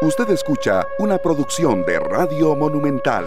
Usted escucha una producción de Radio Monumental.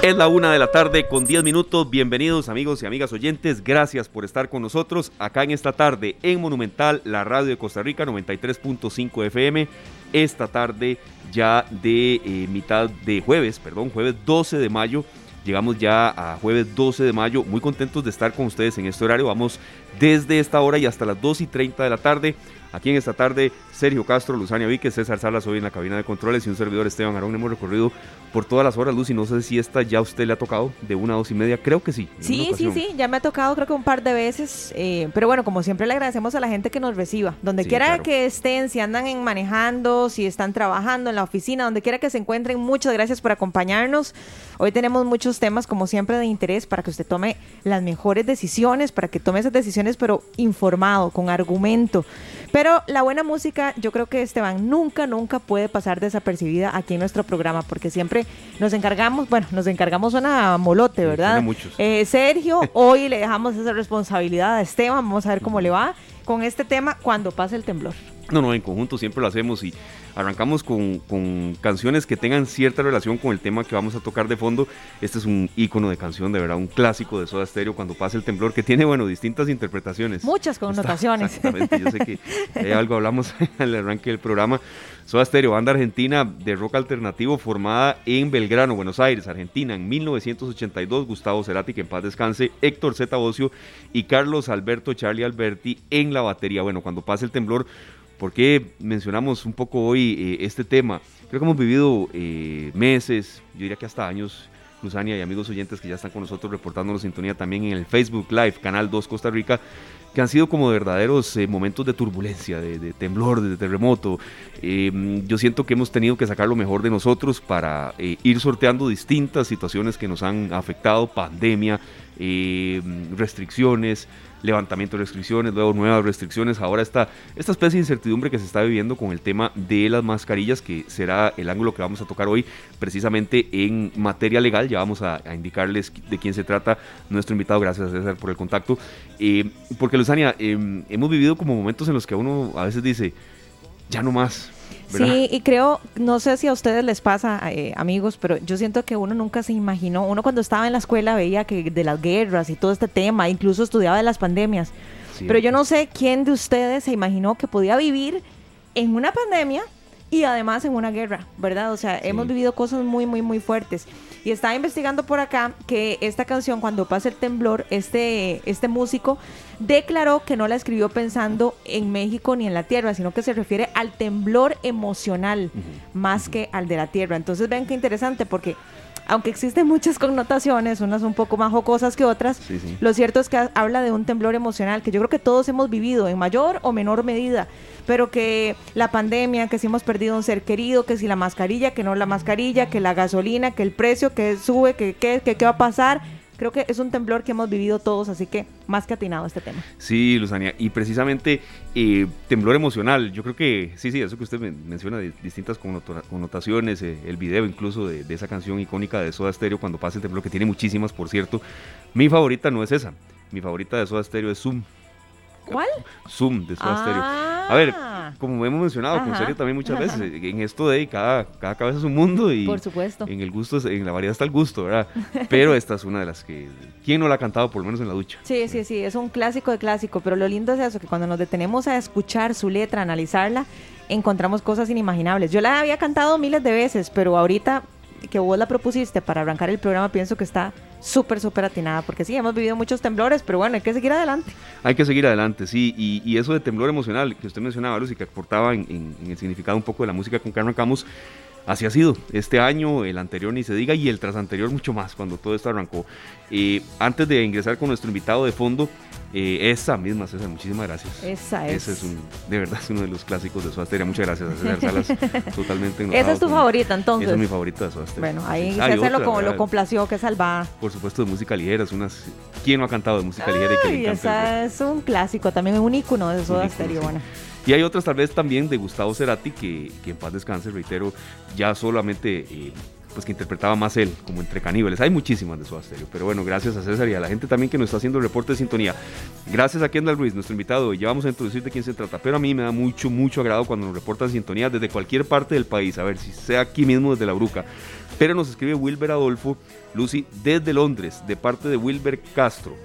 Es la una de la tarde con 10 minutos. Bienvenidos amigos y amigas oyentes. Gracias por estar con nosotros acá en esta tarde en Monumental, la radio de Costa Rica 93.5 FM. Esta tarde ya de eh, mitad de jueves, perdón, jueves 12 de mayo. Llegamos ya a jueves 12 de mayo. Muy contentos de estar con ustedes en este horario. Vamos desde esta hora y hasta las 2 y 30 de la tarde Aquí en esta tarde, Sergio Castro, Luzania Víquez, César Salas hoy en la cabina de controles y un servidor Esteban Arón. Hemos recorrido por todas las horas, Luz, y no sé si esta ya a usted le ha tocado de una a dos y media. Creo que sí. Sí, sí, sí, ya me ha tocado creo que un par de veces. Eh, pero bueno, como siempre le agradecemos a la gente que nos reciba. Donde quiera que estén, si andan en manejando, si están trabajando en la oficina, donde quiera que se encuentren, muchas gracias por acompañarnos. Hoy tenemos muchos temas, como siempre, de interés para que usted tome las mejores decisiones, para que tome esas decisiones, pero informado, con argumento. Pero la buena música, yo creo que Esteban nunca, nunca puede pasar desapercibida aquí en nuestro programa, porque siempre nos encargamos, bueno, nos encargamos una molote, ¿verdad? muchos. Eh, Sergio, hoy le dejamos esa responsabilidad a Esteban, vamos a ver cómo le va con este tema cuando pase el temblor. No, no, en conjunto siempre lo hacemos y arrancamos con, canciones que tengan cierta relación con el tema que vamos a tocar de fondo. Este es un icono de canción, de verdad, un clásico de Soda Stereo cuando pasa el temblor, que tiene, bueno, distintas interpretaciones. Muchas connotaciones. exactamente, yo sé que hay algo hablamos al arranque del programa. Soda Stereo, banda argentina de rock alternativo formada en Belgrano, Buenos Aires, Argentina, en 1982. Gustavo Cerati, que en paz descanse, Héctor Zeta Bocio y Carlos Alberto Charlie Alberti en la batería. Bueno, cuando pasa el temblor ¿Por qué mencionamos un poco hoy eh, este tema? Creo que hemos vivido eh, meses, yo diría que hasta años, Luzania y amigos oyentes que ya están con nosotros reportándonos sintonía también en el Facebook Live, Canal 2 Costa Rica, que han sido como verdaderos eh, momentos de turbulencia, de, temblor, de terremoto. Em, yo siento que hemos tenido que sacar lo mejor de nosotros para ir sorteando distintas situaciones que nos han afectado, pandemia, em, restricciones, levantamiento de restricciones, luego nuevas restricciones, ahora está esta especie de incertidumbre que se está viviendo con el tema de las mascarillas, que será el ángulo que vamos a tocar hoy precisamente en materia legal, ya vamos a, indicarles de quién se trata. Nuestro invitado, gracias César por el contacto, eh, Luzania, em, hemos vivido como momentos en los que uno a veces dice, ya no más, Sí, y creo, no sé si a ustedes les pasa, eh, amigos, pero yo siento que uno nunca se imaginó, uno cuando estaba en la escuela veía que de las guerras y todo este tema, incluso estudiaba de las pandemias, pero yo no sé quién de ustedes se imaginó que podía vivir en una pandemia y además en una guerra, ¿verdad? O sea, hemos vivido cosas muy, muy, muy fuertes. Y estaba investigando por acá que esta canción, cuando pasa el temblor, este, este músico declaró que no la escribió pensando en México ni en la tierra, sino que se refiere al temblor emocional más que al de la tierra. Entonces ven qué interesante porque aunque existen muchas connotaciones, unas un poco más jocosas que otras, lo cierto es que habla de un temblor emocional que yo creo que todos hemos vivido en mayor o menor medida, pero que la pandemia, que si hemos perdido un ser querido, que si la mascarilla, que no la mascarilla, que la gasolina, que el precio que sube, que qué va a pasar, creo que es un temblor que hemos vivido todos, así que más que atinado este tema. Sí, Luzania, y precisamente eh, temblor emocional, yo creo que sí, sí, eso que usted menciona de distintas connotaciones, eh, el video incluso de, esa canción icónica de Soda Stereo cuando pasa el temblor, que tiene muchísimas, por cierto. Mi favorita no es esa, mi favorita de Soda Stereo es Zoom. ¿Cuál? Zoom de Soda Stereo. Ah. A ver, como hemos mencionado con serio también muchas veces, en esto de cada, cada cabeza es un mundo y Por supuesto. en el gusto, en la variedad está el gusto, ¿verdad? Pero esta es una de las que, ¿quién no la ha cantado por lo menos en la ducha? Sí, sí, sí, es un clásico de clásico, pero lo lindo es eso, que cuando nos detenemos a escuchar su letra, analizarla, encontramos cosas inimaginables. Yo la había cantado miles de veces, pero ahorita que vos la propusiste para arrancar el programa, pienso que está súper, súper atinada, porque sí, hemos vivido muchos temblores, pero bueno, hay que seguir adelante. Hay que seguir adelante, sí, y, eso de temblor emocional que usted mencionaba, Lucy, que aportaba en, el significado un poco de la música con que arrancamos, así ha sido. Este año, el anterior ni se diga, y el tras anterior mucho más, cuando todo esto arrancó. Eh, antes de ingresar con nuestro invitado de fondo, eh, esa misma, César, muchísimas gracias. Esa es. Ese es un, de verdad, es uno de los clásicos de Soda Muchas gracias, César Salas. totalmente Esa es tu favorita, entonces. Esa es mi favorita de Soda Bueno, ahí César lo, lo complació, que salva. Por supuesto, de música ligera. Es unas... ¿Quién no ha cantado de música ligera? Y que esa es un clásico, también un ícono de Soda Stereo. Bueno. Y hay otras tal vez también de Gustavo Cerati, que, que en paz descanse, reitero, ya solamente... Eh, pues que interpretaba más él, como entre caníbales. Hay muchísimas de su Stereo, pero bueno, gracias a César y a la gente también que nos está haciendo el reporte de sintonía. Gracias a Kendall Ruiz, nuestro invitado, y ya vamos a introducir de quién se trata, pero a mí me da mucho, mucho agrado cuando nos reportan sintonía desde cualquier parte del país, a ver si sea aquí mismo desde la Bruca. Pero nos escribe Wilber Adolfo, Lucy, desde Londres, de parte de Wilber Castro.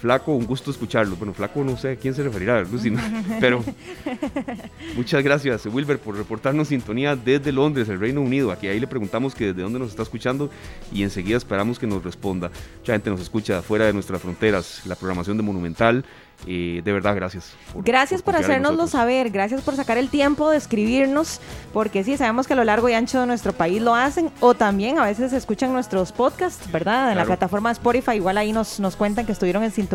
Flaco, un gusto escucharlo. Bueno, Flaco no sé a quién se referirá, Lucy, pero muchas gracias, Wilber, por reportarnos sintonía desde Londres, el Reino Unido. Aquí ahí le preguntamos que desde dónde nos está escuchando y enseguida esperamos que nos responda. Mucha gente nos escucha fuera de nuestras fronteras, la programación de Monumental de verdad, gracias. gracias por, hacernoslo saber, gracias por sacar el tiempo de escribirnos, porque sí, sabemos que a lo largo y ancho de nuestro país lo hacen, o también a veces escuchan nuestros podcasts, ¿verdad? En la plataforma Spotify, igual ahí nos, nos cuentan que estuvieron en sintonía.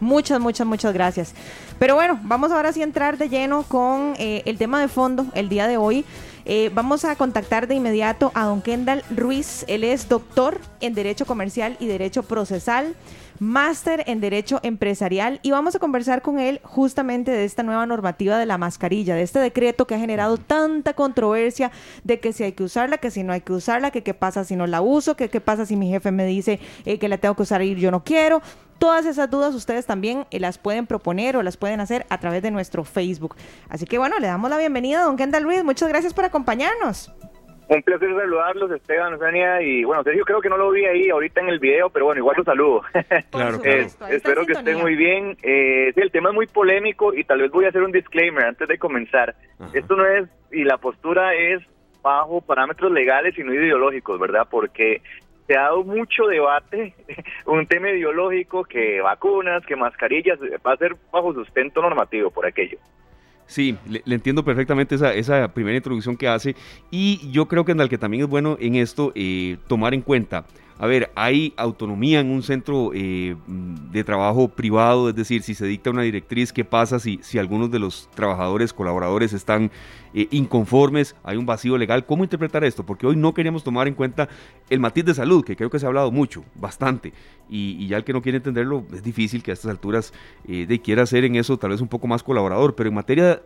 Muchas, muchas, muchas gracias. Pero bueno, vamos ahora sí a entrar de lleno con eh, el tema de fondo el día de hoy. Eh, vamos a contactar de inmediato a don Kendall Ruiz. Él es doctor en Derecho Comercial y Derecho Procesal máster en Derecho Empresarial y vamos a conversar con él justamente de esta nueva normativa de la mascarilla, de este decreto que ha generado tanta controversia de que si hay que usarla, que si no hay que usarla, que qué pasa si no la uso, que qué pasa si mi jefe me dice eh, que la tengo que usar y yo no quiero. Todas esas dudas ustedes también eh, las pueden proponer o las pueden hacer a través de nuestro Facebook. Así que bueno, le damos la bienvenida a don Kendall Ruiz. Muchas gracias por acompañarnos. Un placer saludarlos, Esteban, Eugenia, y bueno, Sergio creo que no lo vi ahí ahorita en el video, pero bueno, igual los saludo. claro, eh, espero que estén muy bien. Eh, sí, el tema es muy polémico y tal vez voy a hacer un disclaimer antes de comenzar. Esto no es, y la postura es bajo parámetros legales y no ideológicos, ¿verdad? Porque se ha dado mucho debate, un tema ideológico, que vacunas, que mascarillas, va a ser bajo sustento normativo por aquello. Sí, le, entiendo perfectamente esa, primera introducción que hace y yo creo que en el que también es bueno en esto eh, tomar en cuenta a ver, hay autonomía en un centro eh, de trabajo privado, es decir, si se dicta una directriz, ¿qué pasa si, si algunos de los trabajadores, colaboradores están eh, inconformes? Hay un vacío legal. ¿Cómo interpretar esto? Porque hoy no queríamos tomar en cuenta el matiz de salud, que creo que se ha hablado mucho, bastante, y, ya el que no quiere entenderlo, es difícil que a estas alturas eh, de quiera ser en eso tal vez un poco más colaborador, pero en materia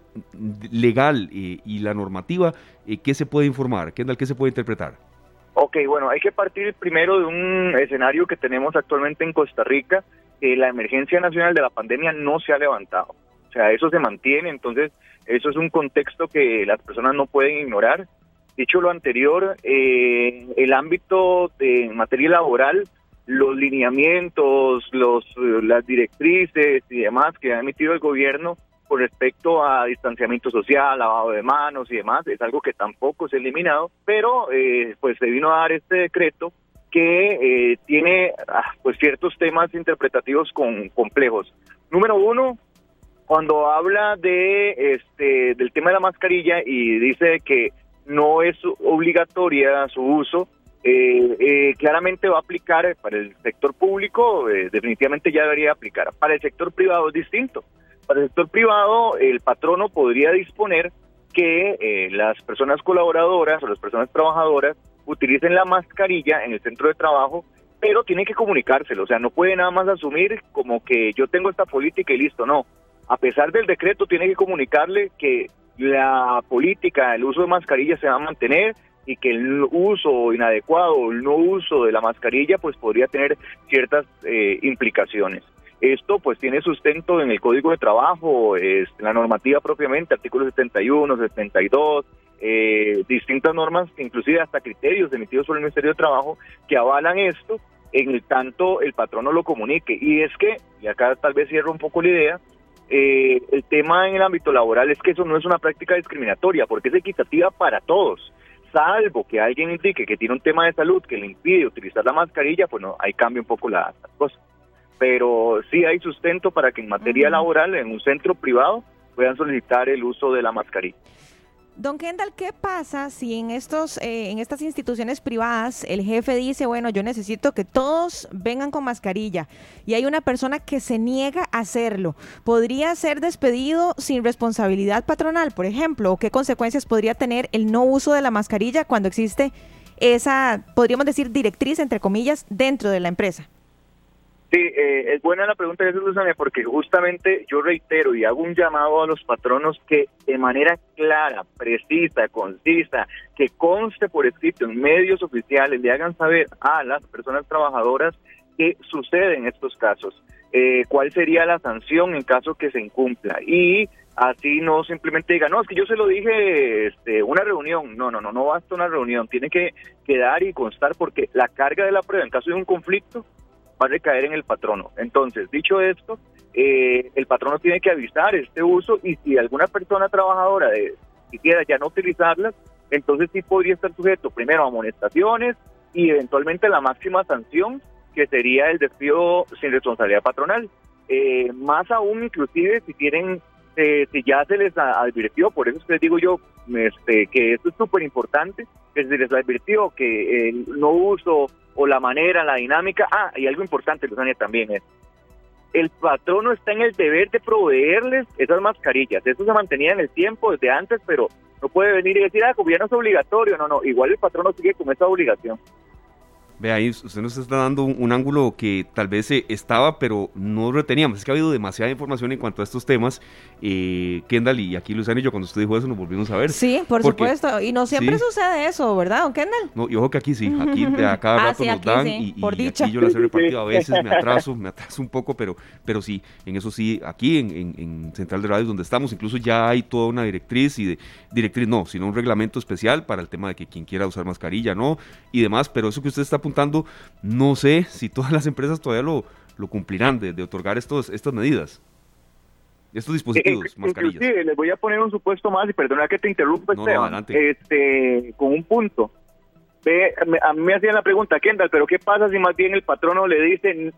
legal y la normativa, ¿qué se puede informar? ¿Qué, ¿Qué se puede interpretar? Ok, bueno, hay que partir primero de un escenario que tenemos actualmente en Costa Rica, que la emergencia nacional de la pandemia no se ha levantado. O sea, eso se mantiene, entonces eso es un contexto que las personas no pueden ignorar. Dicho lo anterior, eh, el ámbito de materia laboral, los lineamientos, los, las directrices y demás que ha emitido el gobierno con respecto a distanciamiento social, lavado de manos y demás, es algo que tampoco se ha eliminado, pero eh, pues se vino a dar este decreto que eh, tiene ah, pues ciertos temas interpretativos con, complejos. Número uno, cuando habla de este del tema de la mascarilla y dice que no es obligatoria su uso, eh, claramente va a aplicar para el sector público, definitivamente ya debería aplicar. Para el sector privado es distinto. Para el sector privado, el patrono podría disponer que eh, las personas colaboradoras o las personas trabajadoras utilicen la mascarilla en el centro de trabajo, pero tienen que comunicárselo, o sea, no puede nada más asumir como que yo tengo esta política y listo, no. A pesar del decreto, tiene que comunicarle que la política, el uso de mascarilla se va a mantener y que el uso inadecuado, el no uso de la mascarilla, pues podría tener ciertas eh, implicaciones. Esto pues tiene sustento en el Código de Trabajo, es, la normativa propiamente, artículos 71, 72, eh, distintas normas, inclusive hasta criterios emitidos por el Ministerio de Trabajo que avalan esto en el tanto el patrono lo comunique. Y es que, y acá tal vez cierro un poco la idea, eh, el tema en el ámbito laboral es que eso no es una práctica discriminatoria, porque es equitativa para todos salvo que alguien indique que tiene un tema de salud que le impide utilizar la mascarilla, pues no, ahí cambia un poco la, la cosa pero sí hay sustento para que en materia laboral, en un centro privado, puedan solicitar el uso de la mascarilla. Don Kendall, ¿qué pasa si en estos, eh, en estas instituciones privadas el jefe dice, bueno, yo necesito que todos vengan con mascarilla y hay una persona que se niega a hacerlo? ¿Podría ser despedido sin responsabilidad patronal, por ejemplo? ¿O qué consecuencias podría tener el no uso de la mascarilla cuando existe esa, podríamos decir, directriz, entre comillas, dentro de la empresa? Sí, eh, es buena la pregunta que hace Susana, porque justamente yo reitero y hago un llamado a los patronos que de manera clara, precisa, concisa, que conste por escrito en medios oficiales, le hagan saber a las personas trabajadoras qué sucede en estos casos, eh, cuál sería la sanción en caso que se incumpla. Y así no simplemente diga, no, es que yo se lo dije, este, una reunión, no, no, no, no basta una reunión, tiene que quedar y constar porque la carga de la prueba en caso de un conflicto va a recaer en el patrono. Entonces, dicho esto, eh, el patrono tiene que avisar este uso y si alguna persona trabajadora de, quisiera ya no utilizarlas, entonces sí podría estar sujeto primero a amonestaciones y eventualmente la máxima sanción que sería el despido sin responsabilidad patronal. Eh, más aún inclusive si tienen eh, si ya se les advirtió, por eso les digo yo este, que esto es súper importante, que se les advirtió que el no uso o la manera, la dinámica. Ah, y algo importante, Luzania, también es, el patrono está en el deber de proveerles esas mascarillas. Eso se mantenía en el tiempo desde antes, pero no puede venir y decir, ah, como ya no es obligatorio. No, no, igual el patrono sigue con esa obligación. Ve ahí, usted nos está dando un, ángulo que tal vez eh, estaba, pero no reteníamos. Es que ha habido demasiada información en cuanto a estos temas. Eh, Kendall y aquí Luzana y yo, cuando usted dijo eso, nos volvimos a ver. Sí, por supuesto. Y no siempre sucede eso, ¿verdad, don Kendall? No, y ojo que aquí sí. Aquí a cada ah, rato nos dan. Y, y, aquí yo las he repartido. A veces me atraso, me atraso un poco, pero, pero sí, en eso sí, aquí en, en, Central de Radio donde estamos, incluso ya hay toda una directriz y de directriz no, sino un reglamento especial para el tema de que quien quiera usar mascarilla, no, y demás. Pero eso que usted está apuntando, no sé si todas las empresas todavía lo, lo cumplirán de, otorgar estos, estas medidas. Estos dispositivos, eh, mascarillas. les voy a poner un supuesto más y perdona que te interrumpa, este, con un punto. a mí me hacían la pregunta, Kendall, pero ¿qué pasa si más bien el patrono le dice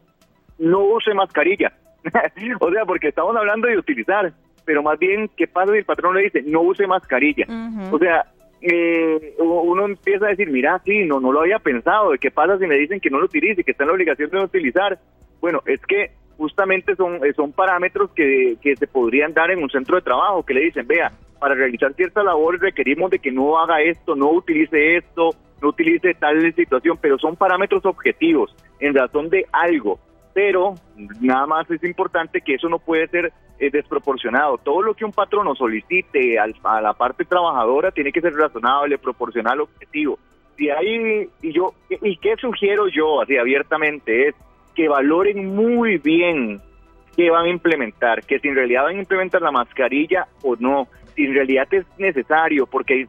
no use mascarilla? o sea, porque estamos hablando de utilizar, pero más bien, ¿qué pasa si el patrono le dice no use mascarilla? O sea, eh, uno empieza a decir, mira, sí, no, no lo había pensado, ¿de qué pasa si me dicen que no lo utilice, que está en la obligación de no utilizar? Bueno, es que justamente son, eh, son parámetros que, que se podrían dar en un centro de trabajo, que le dicen, vea, para realizar ciertas labores requerimos de que no haga esto, no utilice esto, no utilice tal situación, pero son parámetros objetivos en razón de algo pero nada más es importante que eso no puede ser eh, desproporcionado. Todo lo que un patrono solicite a la parte trabajadora tiene que ser razonable, proporcional, objetivo. Si hay, y yo, y qué sugiero yo así abiertamente es que valoren muy bien qué van a implementar, que si en realidad van a implementar la mascarilla o no, si en realidad es necesario, porque hay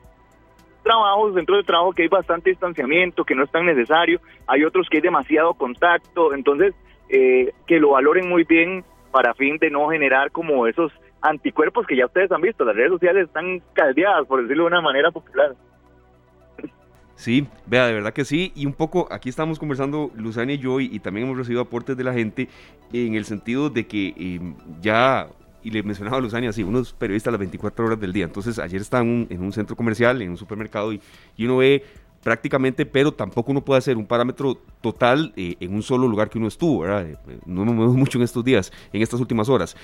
trabajos dentro del trabajo que hay bastante distanciamiento, que no es tan necesario, hay otros que hay demasiado contacto, entonces eh, que lo valoren muy bien para fin de no generar como esos anticuerpos que ya ustedes han visto. Las redes sociales están caldeadas, por decirlo de una manera popular. Sí, vea, de verdad que sí. Y un poco, aquí estamos conversando Luzania y yo, y, también hemos recibido aportes de la gente en el sentido de que em, ya, y le mencionaba a Luzania, sí, unos periodistas las 24 horas del día. Entonces, ayer estaba en un, centro comercial, en un supermercado, y uno ve prácticamente, pero tampoco uno puede hacer un parámetro total eh, en un solo lugar que uno estuvo, ¿verdad? Eh, no me muevo mucho en estos días, en estas últimas horas.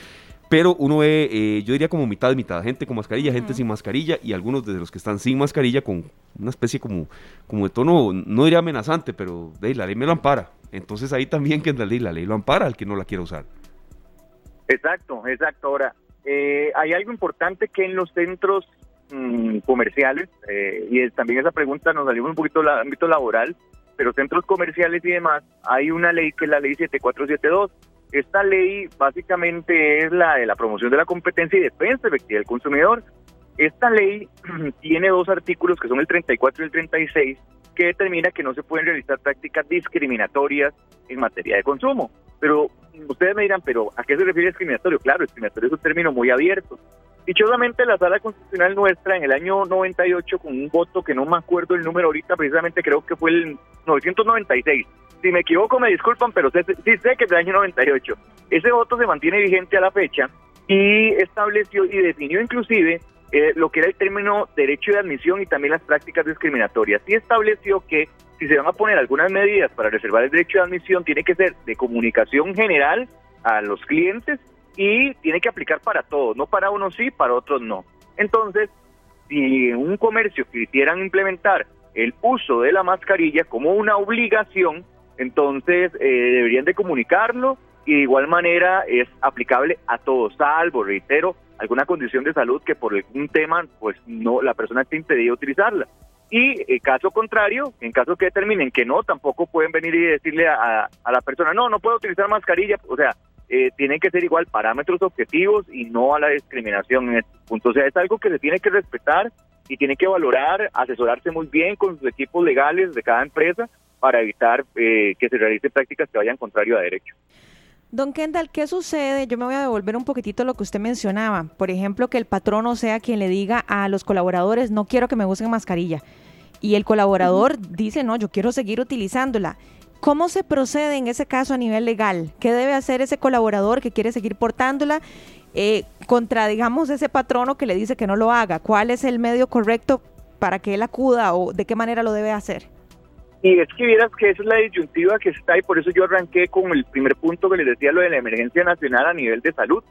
Pero uno ve, eh, yo diría como mitad de mitad, gente con mascarilla, gente sin mascarilla y algunos de los que están sin mascarilla con una especie como, como de tono, no diría amenazante, pero de la ley me lo ampara. Entonces ahí también que en la ley, la ley lo ampara al que no la quiera usar. Exacto, exacto. Ahora, hay algo importante que en los centros Mm, comerciales, eh, y también esa pregunta nos salió un poquito del ámbito laboral, pero centros comerciales y demás, hay una ley que es la ley 7472. Esta ley básicamente es la de la promoción de la competencia y defensa efectiva del consumidor. Esta ley tiene dos artículos que son el 34 y el 36 que determina que no se pueden realizar prácticas discriminatorias en materia de consumo. Pero ustedes me dirán, pero ¿a qué se refiere discriminatorio? Claro, discriminatorio es un término muy abierto. Dichosamente, la sala constitucional nuestra en el año 98, con un voto que no me acuerdo el número ahorita, precisamente creo que fue el 996. Si me equivoco, me disculpan, pero sí sé que es del año 98. Ese voto se mantiene vigente a la fecha y estableció y definió inclusive eh, lo que era el término derecho de admisión y también las prácticas discriminatorias. Y estableció que si se van a poner algunas medidas para reservar el derecho de admisión, tiene que ser de comunicación general a los clientes y tiene que aplicar para todos, no para unos sí, para otros no. Entonces, si un comercio quisieran implementar el uso de la mascarilla como una obligación, Entonces, eh, deberían de comunicarlo y de igual manera es aplicable a todos, salvo, reitero, alguna condición de salud que por algún tema, pues no, la persona esté impedida utilizarla. Y en caso contrario, en caso que determinen que no, tampoco pueden venir y decirle a, a la persona, no, no puedo utilizar mascarilla, o sea, eh, tienen que ser igual parámetros objetivos y no a la discriminación en este punto. O sea, es algo que se tiene que respetar y tiene que valorar, asesorarse muy bien con sus equipos legales de cada empresa para evitar eh, que se realicen prácticas que vayan contrario a derecho. Don Kendall, ¿qué sucede? Yo me voy a devolver un poquitito lo que usted mencionaba. Por ejemplo, que el patrón o sea quien le diga a los colaboradores, no quiero que me usen mascarilla. Y el colaborador dice, no, yo quiero seguir utilizándola. ¿Cómo se procede en ese caso a nivel legal? ¿Qué debe hacer ese colaborador que quiere seguir portándola eh, contra, digamos, ese patrono que le dice que no lo haga? ¿Cuál es el medio correcto para que él acuda o de qué manera lo debe hacer? Y es que vieras que esa es la disyuntiva que está y por eso yo arranqué con el primer punto que les decía, lo de la emergencia nacional a nivel de salud.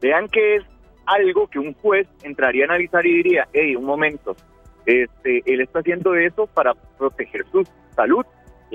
Vean que es algo que un juez entraría a analizar y diría, hey, un momento, este, él está haciendo eso para proteger su salud,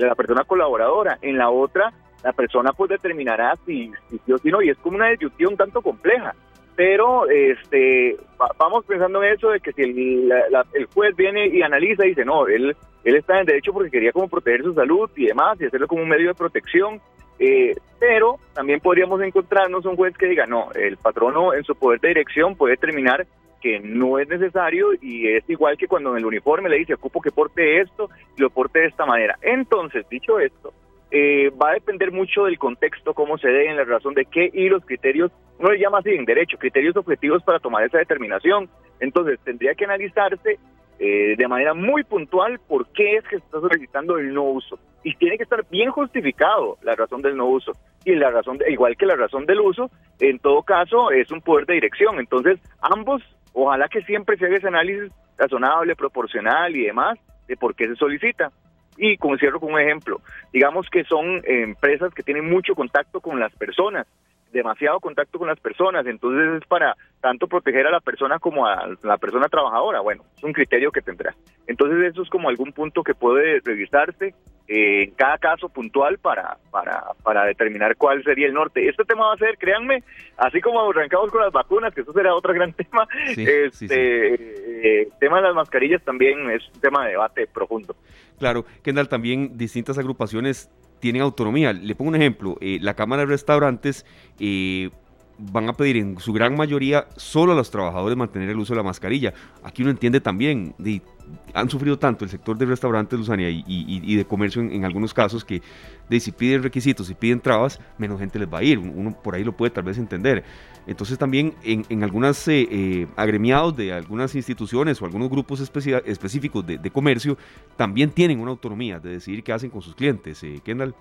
la persona colaboradora. En la otra, la persona pues determinará si, sí o si no, y es como una disyuntiva un tanto compleja. Pero este vamos pensando en eso de que si el, el juez viene y analiza y dice, no, él, él está en derecho porque quería como proteger su salud y demás, y hacerlo como un medio de protección, eh, pero también podríamos encontrarnos un juez que diga, no, el patrono en su poder de dirección puede determinar que no es necesario y es igual que cuando en el uniforme le dice ocupo que porte esto y lo porte de esta manera. Entonces, dicho esto, eh, va a depender mucho del contexto, cómo se dé, en la razón de qué y los criterios, no le llama así en derecho, criterios objetivos para tomar esa determinación. Entonces, tendría que analizarse eh, de manera muy puntual por qué es que se está solicitando el no uso. Y tiene que estar bien justificado la razón del no uso. Y la razón, igual que la razón del uso, en todo caso, es un poder de dirección. Entonces, ambos Ojalá que siempre se haga ese análisis razonable, proporcional y demás de por qué se solicita. Y como cierro con un ejemplo, digamos que son empresas que tienen mucho contacto con las personas, demasiado contacto con las personas, entonces es para tanto proteger a la persona como a la persona trabajadora. Bueno, es un criterio que tendrá. Entonces eso es como algún punto que puede revisarse eh, en cada caso puntual para, para, para determinar cuál sería el norte. Este tema va a ser, créanme, así como arrancamos con las vacunas, que eso será otro gran tema, este eh, tema de las mascarillas también es un tema de debate profundo. Claro, Kendall, también distintas agrupaciones tienen autonomía. Le pongo un ejemplo, eh, la Cámara de Restaurantes van a pedir en su gran mayoría solo a los trabajadores mantener el uso de la mascarilla. Aquí uno entiende también, de, han sufrido tanto el sector de restaurantes, Luzania, y, y, de comercio en, algunos casos que de, si piden requisitos, y piden trabas, menos gente les va a ir. Uno por ahí lo puede tal vez entender. Entonces también en, en algunas eh, eh, agremiados de algunas instituciones o algunos grupos específicos de, de, comercio también tienen una autonomía de decidir qué hacen con sus clientes. Eh, Kendall.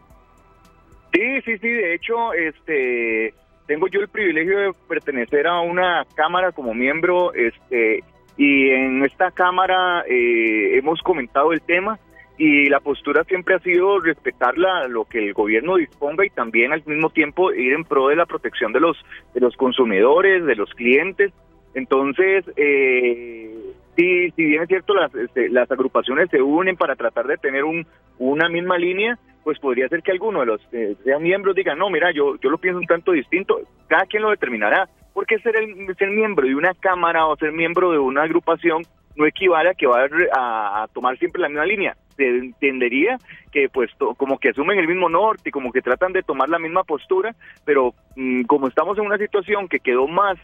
Sí, sí, sí. De hecho, este tengo yo el privilegio de pertenecer a una cámara como miembro, este, y en esta cámara eh, hemos comentado el tema y la postura siempre ha sido respetar lo que el gobierno disponga y también al mismo tiempo ir en pro de la protección de los de los consumidores, de los clientes. Entonces, eh, sí, si bien es cierto, las, este, las agrupaciones se unen para tratar de tener un, una misma línea, pues podría ser que alguno de los eh, miembros diga, no, mira, yo, yo lo pienso un tanto distinto, cada quien lo determinará, porque ser, el, ser miembro de una cámara o ser miembro de una agrupación no equivale a que va a, tomar siempre la misma línea. Se entendería que pues como que asumen el mismo norte como que tratan de tomar la misma postura, pero mm, como estamos en una situación que quedó más,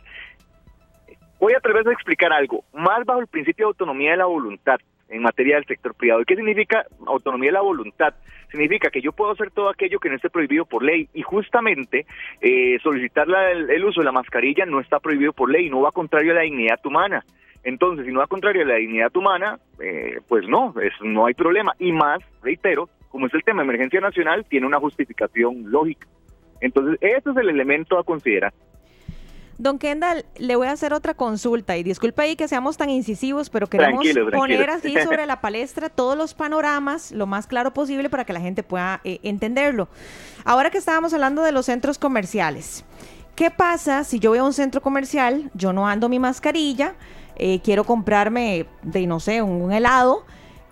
voy a atreverse a explicar algo, más bajo el principio de autonomía de la voluntad en materia del sector privado. ¿Y qué significa autonomía de la voluntad? Significa que yo puedo hacer todo aquello que no esté prohibido por ley y justamente eh, solicitar el, uso de la mascarilla no está prohibido por ley, no va contrario a la dignidad humana. Entonces, si no va contrario a la dignidad humana, eh, pues no, es, no hay problema. Y más, reitero, como es el tema de emergencia nacional, tiene una justificación lógica. Entonces, ese es el elemento a considerar. Don Kendall, le voy a hacer otra consulta y disculpe ahí que seamos tan incisivos, pero queremos poner así sobre la palestra todos los panoramas lo más claro posible para que la gente pueda eh, entenderlo. Ahora que estábamos hablando de los centros comerciales, ¿qué pasa si yo voy a un centro comercial, yo no ando mi mascarilla, eh, quiero comprarme, de no sé, un helado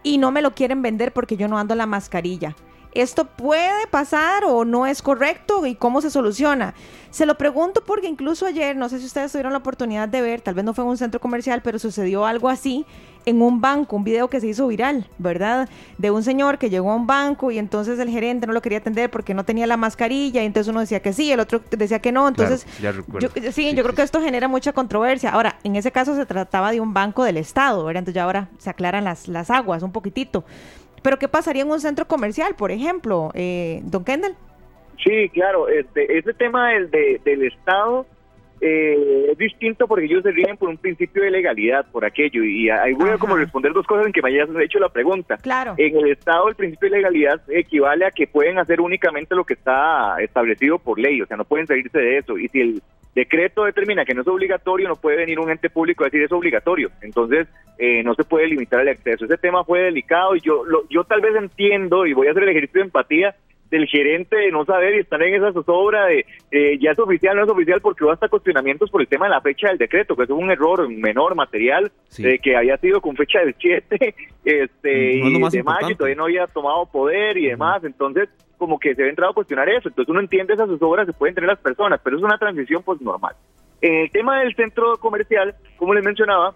y no me lo quieren vender porque yo no ando la mascarilla? ¿Esto puede pasar o no es correcto y cómo se soluciona? Se lo pregunto porque incluso ayer, no sé si ustedes tuvieron la oportunidad de ver, tal vez no fue en un centro comercial, pero sucedió algo así en un banco, un video que se hizo viral, ¿verdad? De un señor que llegó a un banco y entonces el gerente no lo quería atender porque no tenía la mascarilla y entonces uno decía que sí, el otro decía que no, entonces sí, yo creo que esto genera mucha controversia. Ahora, en ese caso se trataba de un banco del Estado, ¿verdad? Entonces ya ahora se aclaran las, las aguas un poquitito. Pero ¿qué pasaría en un centro comercial, por ejemplo, eh, don Kendall? Sí, claro, este, ese tema del, del Estado eh, es distinto porque ellos se rigen por un principio de legalidad, por aquello, y ahí voy a como responder dos cosas en que me hayas hecho la pregunta. Claro. En el Estado el principio de legalidad equivale a que pueden hacer únicamente lo que está establecido por ley, o sea, no pueden salirse de eso, y si el decreto determina que no es obligatorio, no puede venir un ente público a decir es obligatorio. Entonces, eh, no se puede limitar el acceso. Ese tema fue delicado y yo, yo tal vez entiendo y voy a hacer el ejercicio de empatía del gerente de no saber y estar en esa zozobra de eh, ya es oficial, no es oficial, porque hubo hasta cuestionamientos por el tema de la fecha del decreto, que es un error menor material, de que había sido con fecha del 7 este, y de mayo y todavía no había tomado poder y demás. Entonces, como que se había entrado a cuestionar eso. Entonces uno entiende esas zozobras que pueden tener las personas, pero es una transición pues normal. En el tema del centro comercial, como les mencionaba,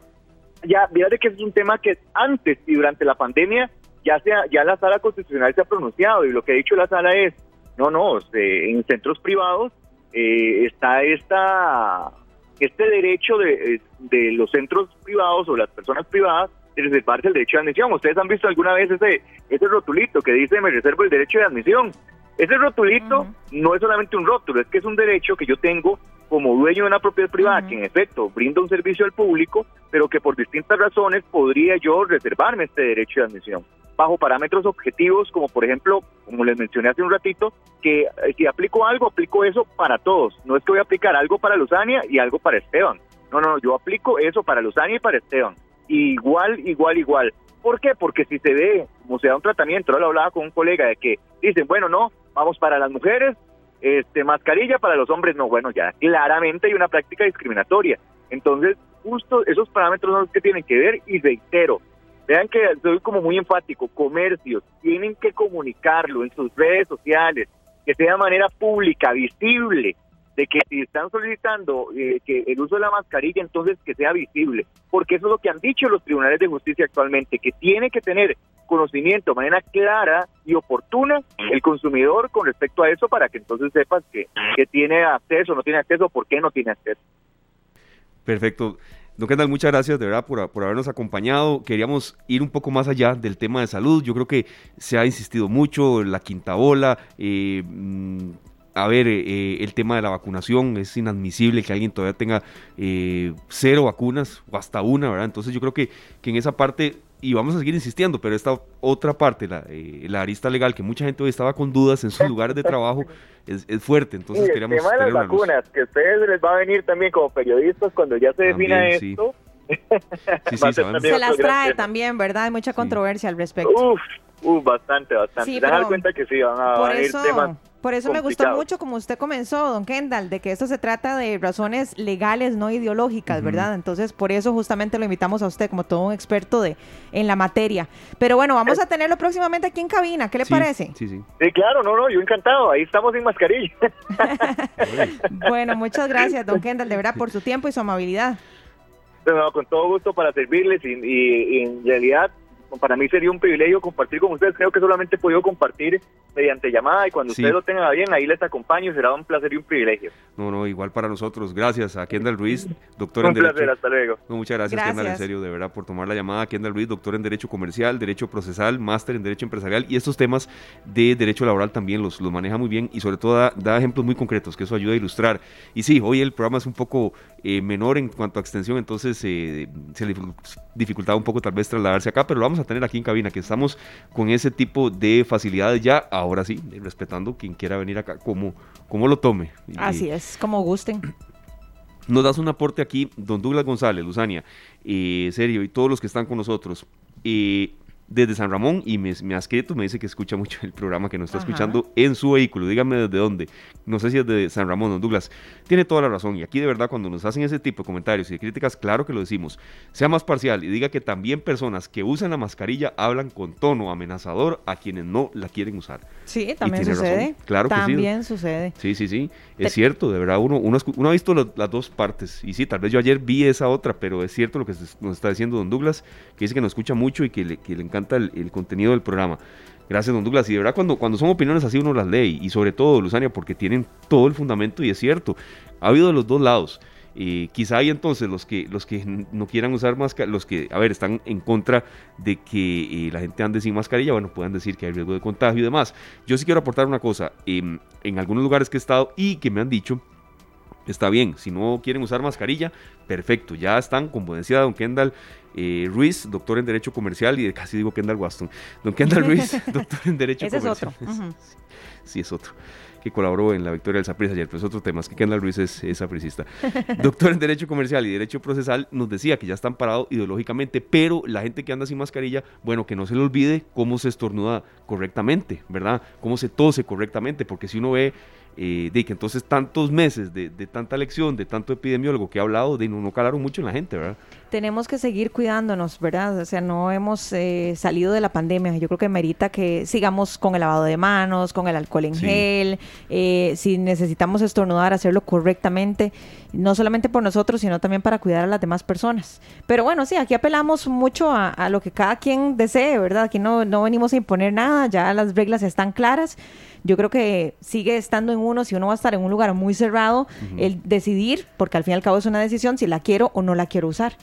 ya fíjate que es un tema que antes y durante la pandemia ya sea ya la sala constitucional se ha pronunciado y lo que ha dicho la sala es no no en centros privados eh, está esta este derecho de, de los centros privados o las personas privadas de reservarse el derecho de admisión. Ustedes han visto alguna vez ese, ese rotulito que dice me reservo el derecho de admisión. Ese rotulito no es solamente un rótulo, es que es un derecho que yo tengo como dueño de una propiedad privada que en efecto brinda un servicio al público, pero que por distintas razones podría yo reservarme este derecho de admisión bajo parámetros objetivos, como por ejemplo, como les mencioné hace un ratito, que eh, si aplico algo, aplico eso para todos. No es que voy a aplicar algo para Luzania y algo para Esteban. No, no, yo aplico eso para Luzania y para Esteban. Igual, igual, igual. ¿Por qué? Porque si se ve, como se da un tratamiento, ahora lo hablaba con un colega de que dicen, bueno, no, vamos para las mujeres, este, mascarilla para los hombres, no, bueno, ya claramente hay una práctica discriminatoria. Entonces, justo esos parámetros son los que tienen que ver y reitero, vean que soy como muy enfático, comercios tienen que comunicarlo en sus redes sociales, que sea de manera pública, visible, de que si están solicitando eh, que el uso de la mascarilla, entonces que sea visible, porque eso es lo que han dicho los tribunales de justicia actualmente, que tiene que tener conocimiento de manera clara y oportuna el consumidor con respecto a eso para que entonces sepas que, que tiene acceso, no tiene acceso, por qué no tiene acceso. Perfecto. Don Kendall, muchas gracias de verdad por, por, habernos acompañado. Queríamos ir un poco más allá del tema de salud. Yo creo que se ha insistido mucho en la quinta ola. Eh, mm, a ver, eh, eh, el tema de la vacunación, es inadmisible que alguien todavía tenga eh, cero vacunas o hasta una, ¿verdad? Entonces yo creo que, que en esa parte, y vamos a seguir insistiendo, pero esta otra parte, la, la arista legal, que mucha gente hoy estaba con dudas en sus lugares de trabajo, es, fuerte. Entonces queríamos... El tema de las vacunas, que a ustedes les va a venir también como periodistas cuando ya se defina esto. Sí. Sí, se las trae también, ¿verdad? Hay mucha controversia al respecto. Uf, uf bastante, bastante. Se dan cuenta que sí, van a venir temas por eso me gustó mucho como usted comenzó, don Kendall, de que esto se trata de razones legales, no ideológicas, ¿verdad? Entonces, por eso justamente lo invitamos a usted como todo un experto de en la materia. Pero bueno, vamos a tenerlo próximamente aquí en cabina, ¿qué le parece? Sí, sí. Sí, claro, no, no, yo encantado, ahí estamos sin mascarilla. bueno, muchas gracias, don Kendall, de verdad, por su tiempo y su amabilidad. con todo gusto para servirles y en realidad para mí sería un privilegio compartir con ustedes. Creo que solamente he podido compartir mediante llamada y cuando ustedes lo tengan bien, ahí les acompaño. Será un placer y un privilegio. No, no, igual para nosotros. Gracias a Kendall Ruiz, doctor un en placer, Derecho. hasta luego. muchas gracias, Kendall, en serio, de verdad, por tomar la llamada. Kendall Ruiz, doctor en Derecho Comercial, Derecho Procesal, máster en Derecho Empresarial y estos temas de Derecho Laboral también los, los maneja muy bien y sobre todo da, ejemplos muy concretos, que eso ayuda a ilustrar. Y sí, hoy el programa es un poco eh, menor en cuanto a extensión, entonces eh, se le dificultaba un poco tal vez trasladarse acá, pero lo vamos a tener aquí en cabina, que estamos con ese tipo de facilidades ya, ahora sí, respetando quien quiera venir acá, como, como lo tome. Así es, como gusten. Nos das un aporte aquí, don Douglas González, Luzania, eh, serio, y todos los que están con nosotros. Eh, desde San Ramón y me, me ha escrito, me dice que escucha mucho el programa, que nos está escuchando en su vehículo. Dígame desde dónde. No sé si es de San Ramón, don Douglas. Tiene toda la razón. Y aquí de verdad, cuando nos hacen ese tipo de comentarios y de críticas, claro que lo decimos. Sea más parcial y diga que también personas que usan la mascarilla hablan con tono amenazador a quienes no la quieren usar. Sí, también sucede. Claro que sí. También sucede. Sí, sí, sí. Es cierto, de verdad, uno, uno, uno ha visto las dos partes. Y sí, tal vez yo ayer vi esa otra, pero es cierto lo que nos está diciendo don Douglas, que dice que nos escucha mucho y que le, que le encanta el, contenido del programa. Gracias, don Douglas. Y de verdad, cuando, cuando son opiniones así, uno las lee. Y sobre todo, Luzania, porque tienen todo el fundamento y es cierto. Ha habido de los dos lados. y quizá hay entonces los que, los que no quieran usar mascarilla, los que, a ver, están en contra de que eh, la gente ande sin mascarilla, bueno, puedan decir que hay riesgo de contagio y demás. Yo sí quiero aportar una cosa. Em, en algunos lugares que he estado y que me han dicho, está bien, si no quieren usar mascarilla, perfecto, ya están, como decía don Kendall, eh, Ruiz, doctor en Derecho Comercial, y casi digo Kendall Waston. Don Kendall Ruiz, doctor en Derecho Ese Comercial. Es otro. sí, es otro. Que colaboró en la victoria del Saprissa ayer, pero es otro tema, es que Kendall Ruiz es, es sapricista. doctor en Derecho Comercial y Derecho Procesal nos decía que ya están parados ideológicamente, pero la gente que anda sin mascarilla, bueno, que no se le olvide cómo se estornuda correctamente, ¿verdad? Cómo se tose correctamente, porque si uno ve eh, de que entonces tantos meses de, tanta lección, de tanto epidemiólogo que ha hablado, de no, no, calaron mucho en la gente, ¿verdad? Tenemos que seguir cuidándonos, ¿verdad? O sea, no hemos eh, salido de la pandemia. Yo creo que merita que sigamos con el lavado de manos, con el alcohol en gel, eh, si necesitamos estornudar, hacerlo correctamente, no solamente por nosotros, sino también para cuidar a las demás personas. Pero bueno, sí, aquí apelamos mucho a, a lo que cada quien desee, ¿verdad? Aquí no, no venimos a imponer nada, ya las reglas están claras yo creo que sigue estando en uno, si uno va a estar en un lugar muy cerrado, el decidir, porque al fin y al cabo es una decisión, si la quiero o no la quiero usar.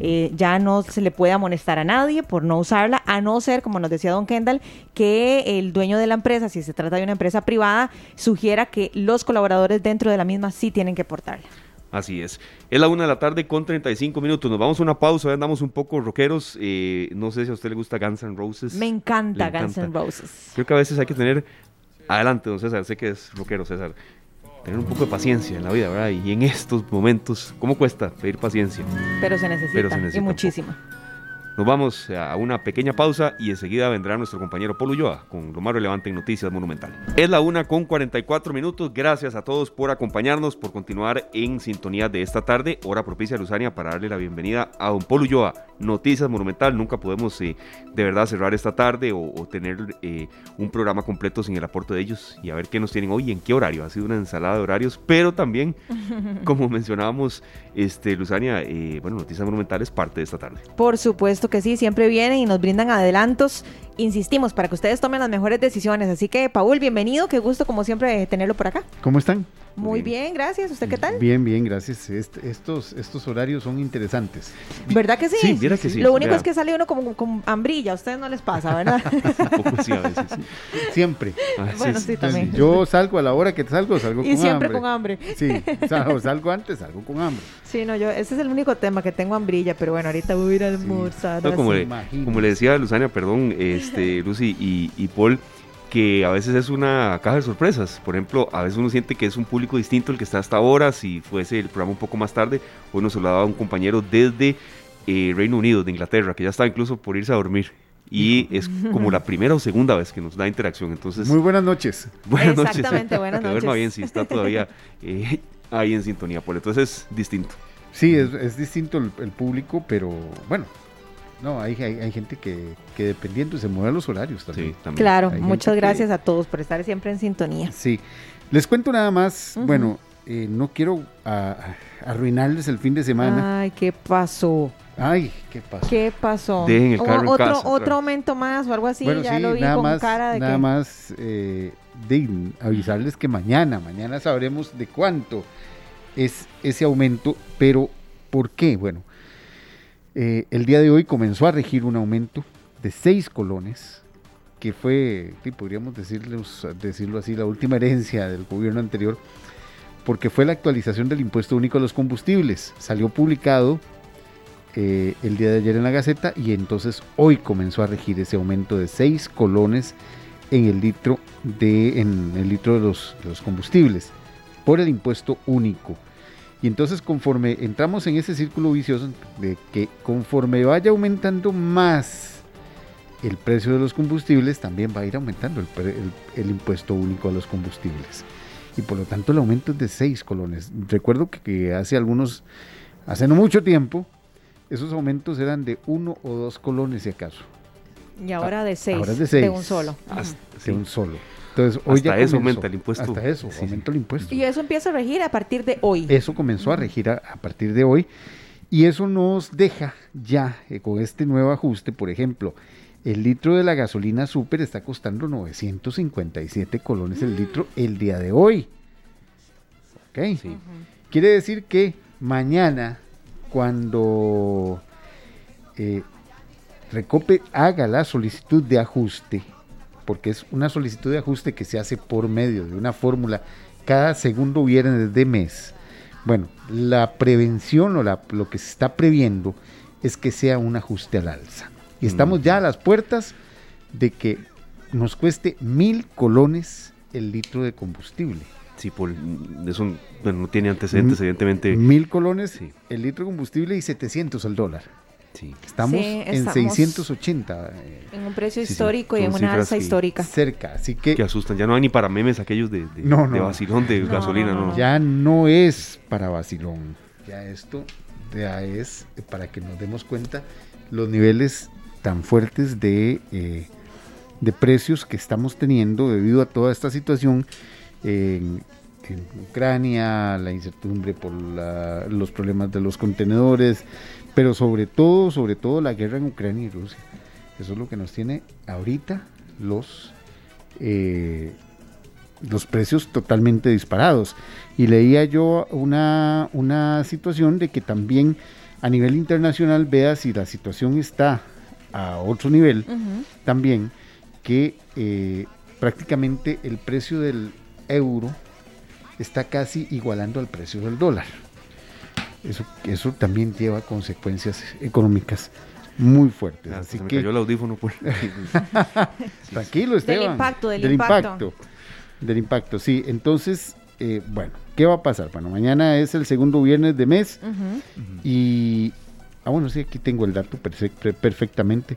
Eh, ya no se le puede amonestar a nadie por no usarla, a no ser, como nos decía don Kendall, que el dueño de la empresa, si se trata de una empresa privada, sugiera que los colaboradores dentro de la misma sí tienen que portarla. Así es. Es la una de la tarde con 35 minutos. Nos vamos a una pausa, andamos un poco rockeros. Eh, no sé si a usted le gusta Guns N' Roses. Me encanta, Guns N' Roses. Creo que a veces hay que tener Adelante, don César, sé que es rockero, César. Tener un poco de paciencia en la vida, ¿verdad? Y en estos momentos, ¿cómo cuesta pedir paciencia? Pero se necesita, Pero se necesita y muchísimo. Nos vamos a una pequeña pausa y enseguida vendrá nuestro compañero Polo Ulloa con lo más relevante en Noticias Monumental. Es la una con 44 minutos. Gracias a todos por acompañarnos, por continuar en sintonía de esta tarde. Hora propicia a Luzania para darle la bienvenida a don Polo Ulloa. Noticias Monumental. Nunca podemos eh, de verdad cerrar esta tarde o, tener eh, un programa completo sin el aporte de ellos y a ver qué nos tienen hoy y en qué horario. Ha sido una ensalada de horarios, pero también, como mencionábamos, este, Luzania, eh, bueno, Noticias Monumental es parte de esta tarde. Por supuesto que sí, siempre vienen y nos brindan adelantos. Insistimos, para que ustedes tomen las mejores decisiones. Así que, Paul, bienvenido. Qué gusto, como siempre, tenerlo por acá. ¿Cómo están? Muy bien, gracias. ¿Usted qué tal? Bien, bien, gracias. estos, estos horarios son interesantes. ¿Verdad que sí? Sí, mira que sí. Lo único es que sale uno como con hambrilla. A ustedes no les pasa, ¿verdad? sí, a veces. Siempre. bueno, sí, también. Yo salgo a la hora que salgo, salgo con hambre. Y siempre con hambre. Sí, salgo, salgo antes, salgo con hambre. Sí, no, yo, ese es el único tema que tengo hambrilla, pero bueno, ahorita voy a ir a almorzar. Como, le, como, le, decía Luzania, perdón, este, Lucy y, y Paul, que a veces es una caja de sorpresas. Por ejemplo, a veces uno siente que es un público distinto el que está hasta ahora. Si fuese el programa un poco más tarde, hoy nos lo daba un compañero desde eh, Reino Unido, de Inglaterra, que ya está incluso por irse a dormir. Y es como la primera o segunda vez que nos da interacción. Entonces, Muy buenas noches. Buenas Exactamente, buenas noches. Que bien si está todavía eh, ahí en sintonía. Por entonces es distinto. Sí, es, distinto el público, pero bueno, no, hay, hay, gente que, que, dependiendo se mueve los horarios también. Claro, muchas gracias a todos por estar siempre en sintonía. Sí, les cuento nada más, bueno, eh, no quiero arruinarles el fin de semana. Ay, ¿qué pasó? Ay, ¿qué pasó? ¿Qué pasó? Dejen el carro otro, otro aumento más o algo así, ya lo vi nada con más, cara de Nada más eh, de avisarles que mañana, mañana sabremos de cuánto es ese aumento, pero ¿por qué? Bueno, eh, el día de hoy comenzó a regir un aumento de seis colones, que fue, podríamos decirlo, así, la última herencia del gobierno anterior, porque fue la actualización del impuesto único a los combustibles. Salió publicado eh, el día de ayer en la Gaceta y entonces hoy comenzó a regir ese aumento de seis colones en el litro de, en el litro de los combustibles por el impuesto único. Y entonces conforme entramos en ese círculo vicioso de que conforme vaya aumentando más el precio de los combustibles también va a ir aumentando el, impuesto único a los combustibles. Y por lo tanto el aumento es de 6 colones. Recuerdo que, hace algunos, hace no mucho tiempo, esos aumentos eran de 1 o 2 colones si acaso. Y ahora de 6. Ahora de 6. De un solo. de un solo. Entonces, hoy hasta eso aumenta el impuesto. Hasta eso, aumenta el impuesto. Y eso empieza a regir a partir de hoy. Eso comenzó a regir a, partir de hoy. Y eso nos deja ya eh, con este nuevo ajuste, por ejemplo, el litro de la gasolina super está costando 957 colones el litro el día de hoy. ¿Ok? Sí. Quiere decir que mañana, cuando eh, Recope haga la solicitud de ajuste, porque es una solicitud de ajuste que se hace por medio de una fórmula cada segundo viernes de mes. Bueno, la prevención o lo que se está previendo es que sea un ajuste al alza. Y estamos ya a las puertas de que nos cueste mil colones el litro de combustible. Sí, por eso no tiene antecedentes, evidentemente. Mil colones el litro de combustible y 700 el dólar. Estamos, en 680. Eh, en un precio histórico y en una alza histórica. Cerca, así que... Que asustan, ya no hay ni para memes aquellos de, de, de vacilón de gasolina, no, Ya no es para vacilón, ya esto ya es para que nos demos cuenta los niveles tan fuertes de, eh, de precios que estamos teniendo debido a toda esta situación en, Ucrania, la incertidumbre por los problemas de los contenedores, pero sobre todo, sobre todo la guerra en Ucrania y Rusia. Eso es lo que nos tiene ahorita los, eh, los precios totalmente disparados. Y leía yo una, una situación de que también a nivel internacional vea si la situación está a otro nivel, también que eh, prácticamente el precio del euro está casi igualando al precio del dólar. Eso, eso también lleva consecuencias económicas muy fuertes. Ah, así que cayó el audífono por... Tranquilo, Esteban. Del impacto, del, impacto. Del impacto, sí. Entonces, eh, bueno, ¿qué va a pasar? Bueno, mañana es el segundo viernes de mes y... Ah, bueno, sí, aquí tengo el dato perfectamente.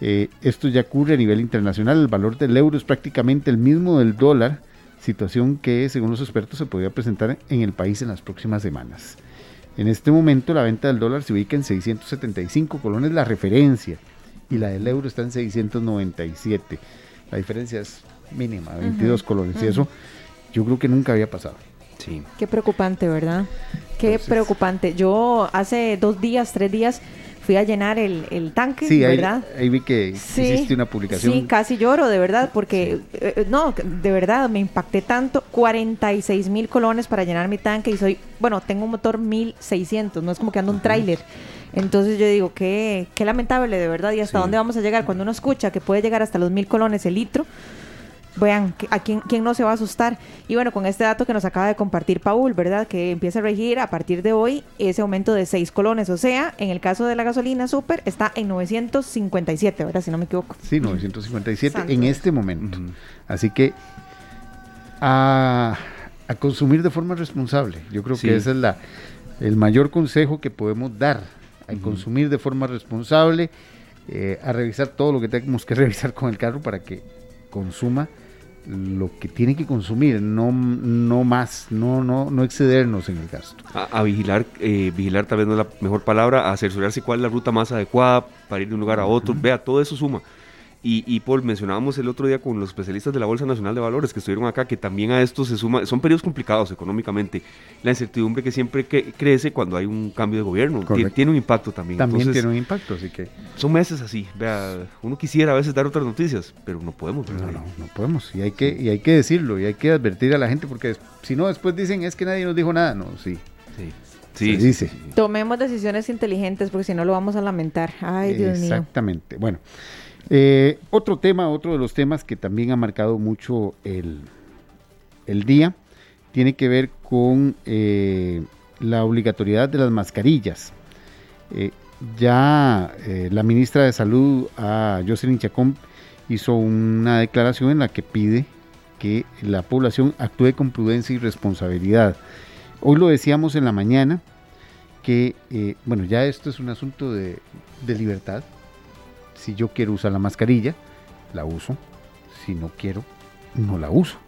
Eh, esto ya ocurre a nivel internacional. El valor del euro es prácticamente el mismo del dólar, situación que, según los expertos, se podría presentar en el país en las próximas semanas. En este momento la venta del dólar se ubica en 675 colones la referencia y la del euro está en 697. La diferencia es mínima, 22 colones. Y eso yo creo que nunca había pasado. Sí. Qué preocupante, ¿verdad? Qué preocupante. Yo hace dos días, tres días fui a llenar el, tanque, sí, ¿verdad? Ahí, vi que hiciste una publicación. Sí, casi lloro, de verdad, porque, eh, no, de verdad, me impacté tanto. 46 mil colones para llenar mi tanque y soy, bueno, tengo un motor 1600, no es como que ando un tráiler. Entonces yo digo, qué, qué lamentable, de verdad, y hasta dónde vamos a llegar cuando uno escucha que puede llegar hasta los mil colones el litro. Vean, ¿a quién, quién, no se va a asustar? Y bueno, con este dato que nos acaba de compartir Paul, ¿verdad? Que empieza a regir a partir de hoy ese aumento de 6 colones. O sea, en el caso de la gasolina super está en 957, ¿verdad? Si no me equivoco. Sí, 957 en este momento. Así que a, consumir de forma responsable. Yo creo que ese es la, el mayor consejo que podemos dar. A consumir de forma responsable, eh, a revisar todo lo que tenemos que revisar con el carro para que consuma lo que tiene que consumir, no, no más, no, no, no excedernos en el gasto. A, vigilar, eh, vigilar tal vez no es la mejor palabra, a asesorarse cuál es la ruta más adecuada para ir de un lugar a otro, vea, todo eso suma. Y, y, Paul, mencionábamos el otro día con los especialistas de la Bolsa Nacional de Valores que estuvieron acá, que también a esto se suma, son periodos complicados económicamente, la incertidumbre que siempre que crece cuando hay un cambio de gobierno, tiene, un impacto también. También tiene un impacto, así que... Son meses así, vea, uno quisiera a veces dar otras noticias, pero no podemos. No, no, no podemos, y hay, que, y hay que decirlo, y hay que advertir a la gente, porque si no, después dicen, es que nadie nos dijo nada, no, sí. Sí. Sí, dice. Tomemos decisiones inteligentes porque si no lo vamos a lamentar. Ay, Dios mío. Exactamente. Bueno, eh, otro tema, otro de los temas que también ha marcado mucho el, día, tiene que ver con eh, la obligatoriedad de las mascarillas. Eh, ya la ministra de Salud, Jocelyn Chacón, hizo una declaración en la que pide que la población actúe con prudencia y responsabilidad. Hoy lo decíamos en la mañana, que, bueno, ya esto es un asunto de libertad, Si yo quiero usar la mascarilla, la uso. Si no quiero, no la uso.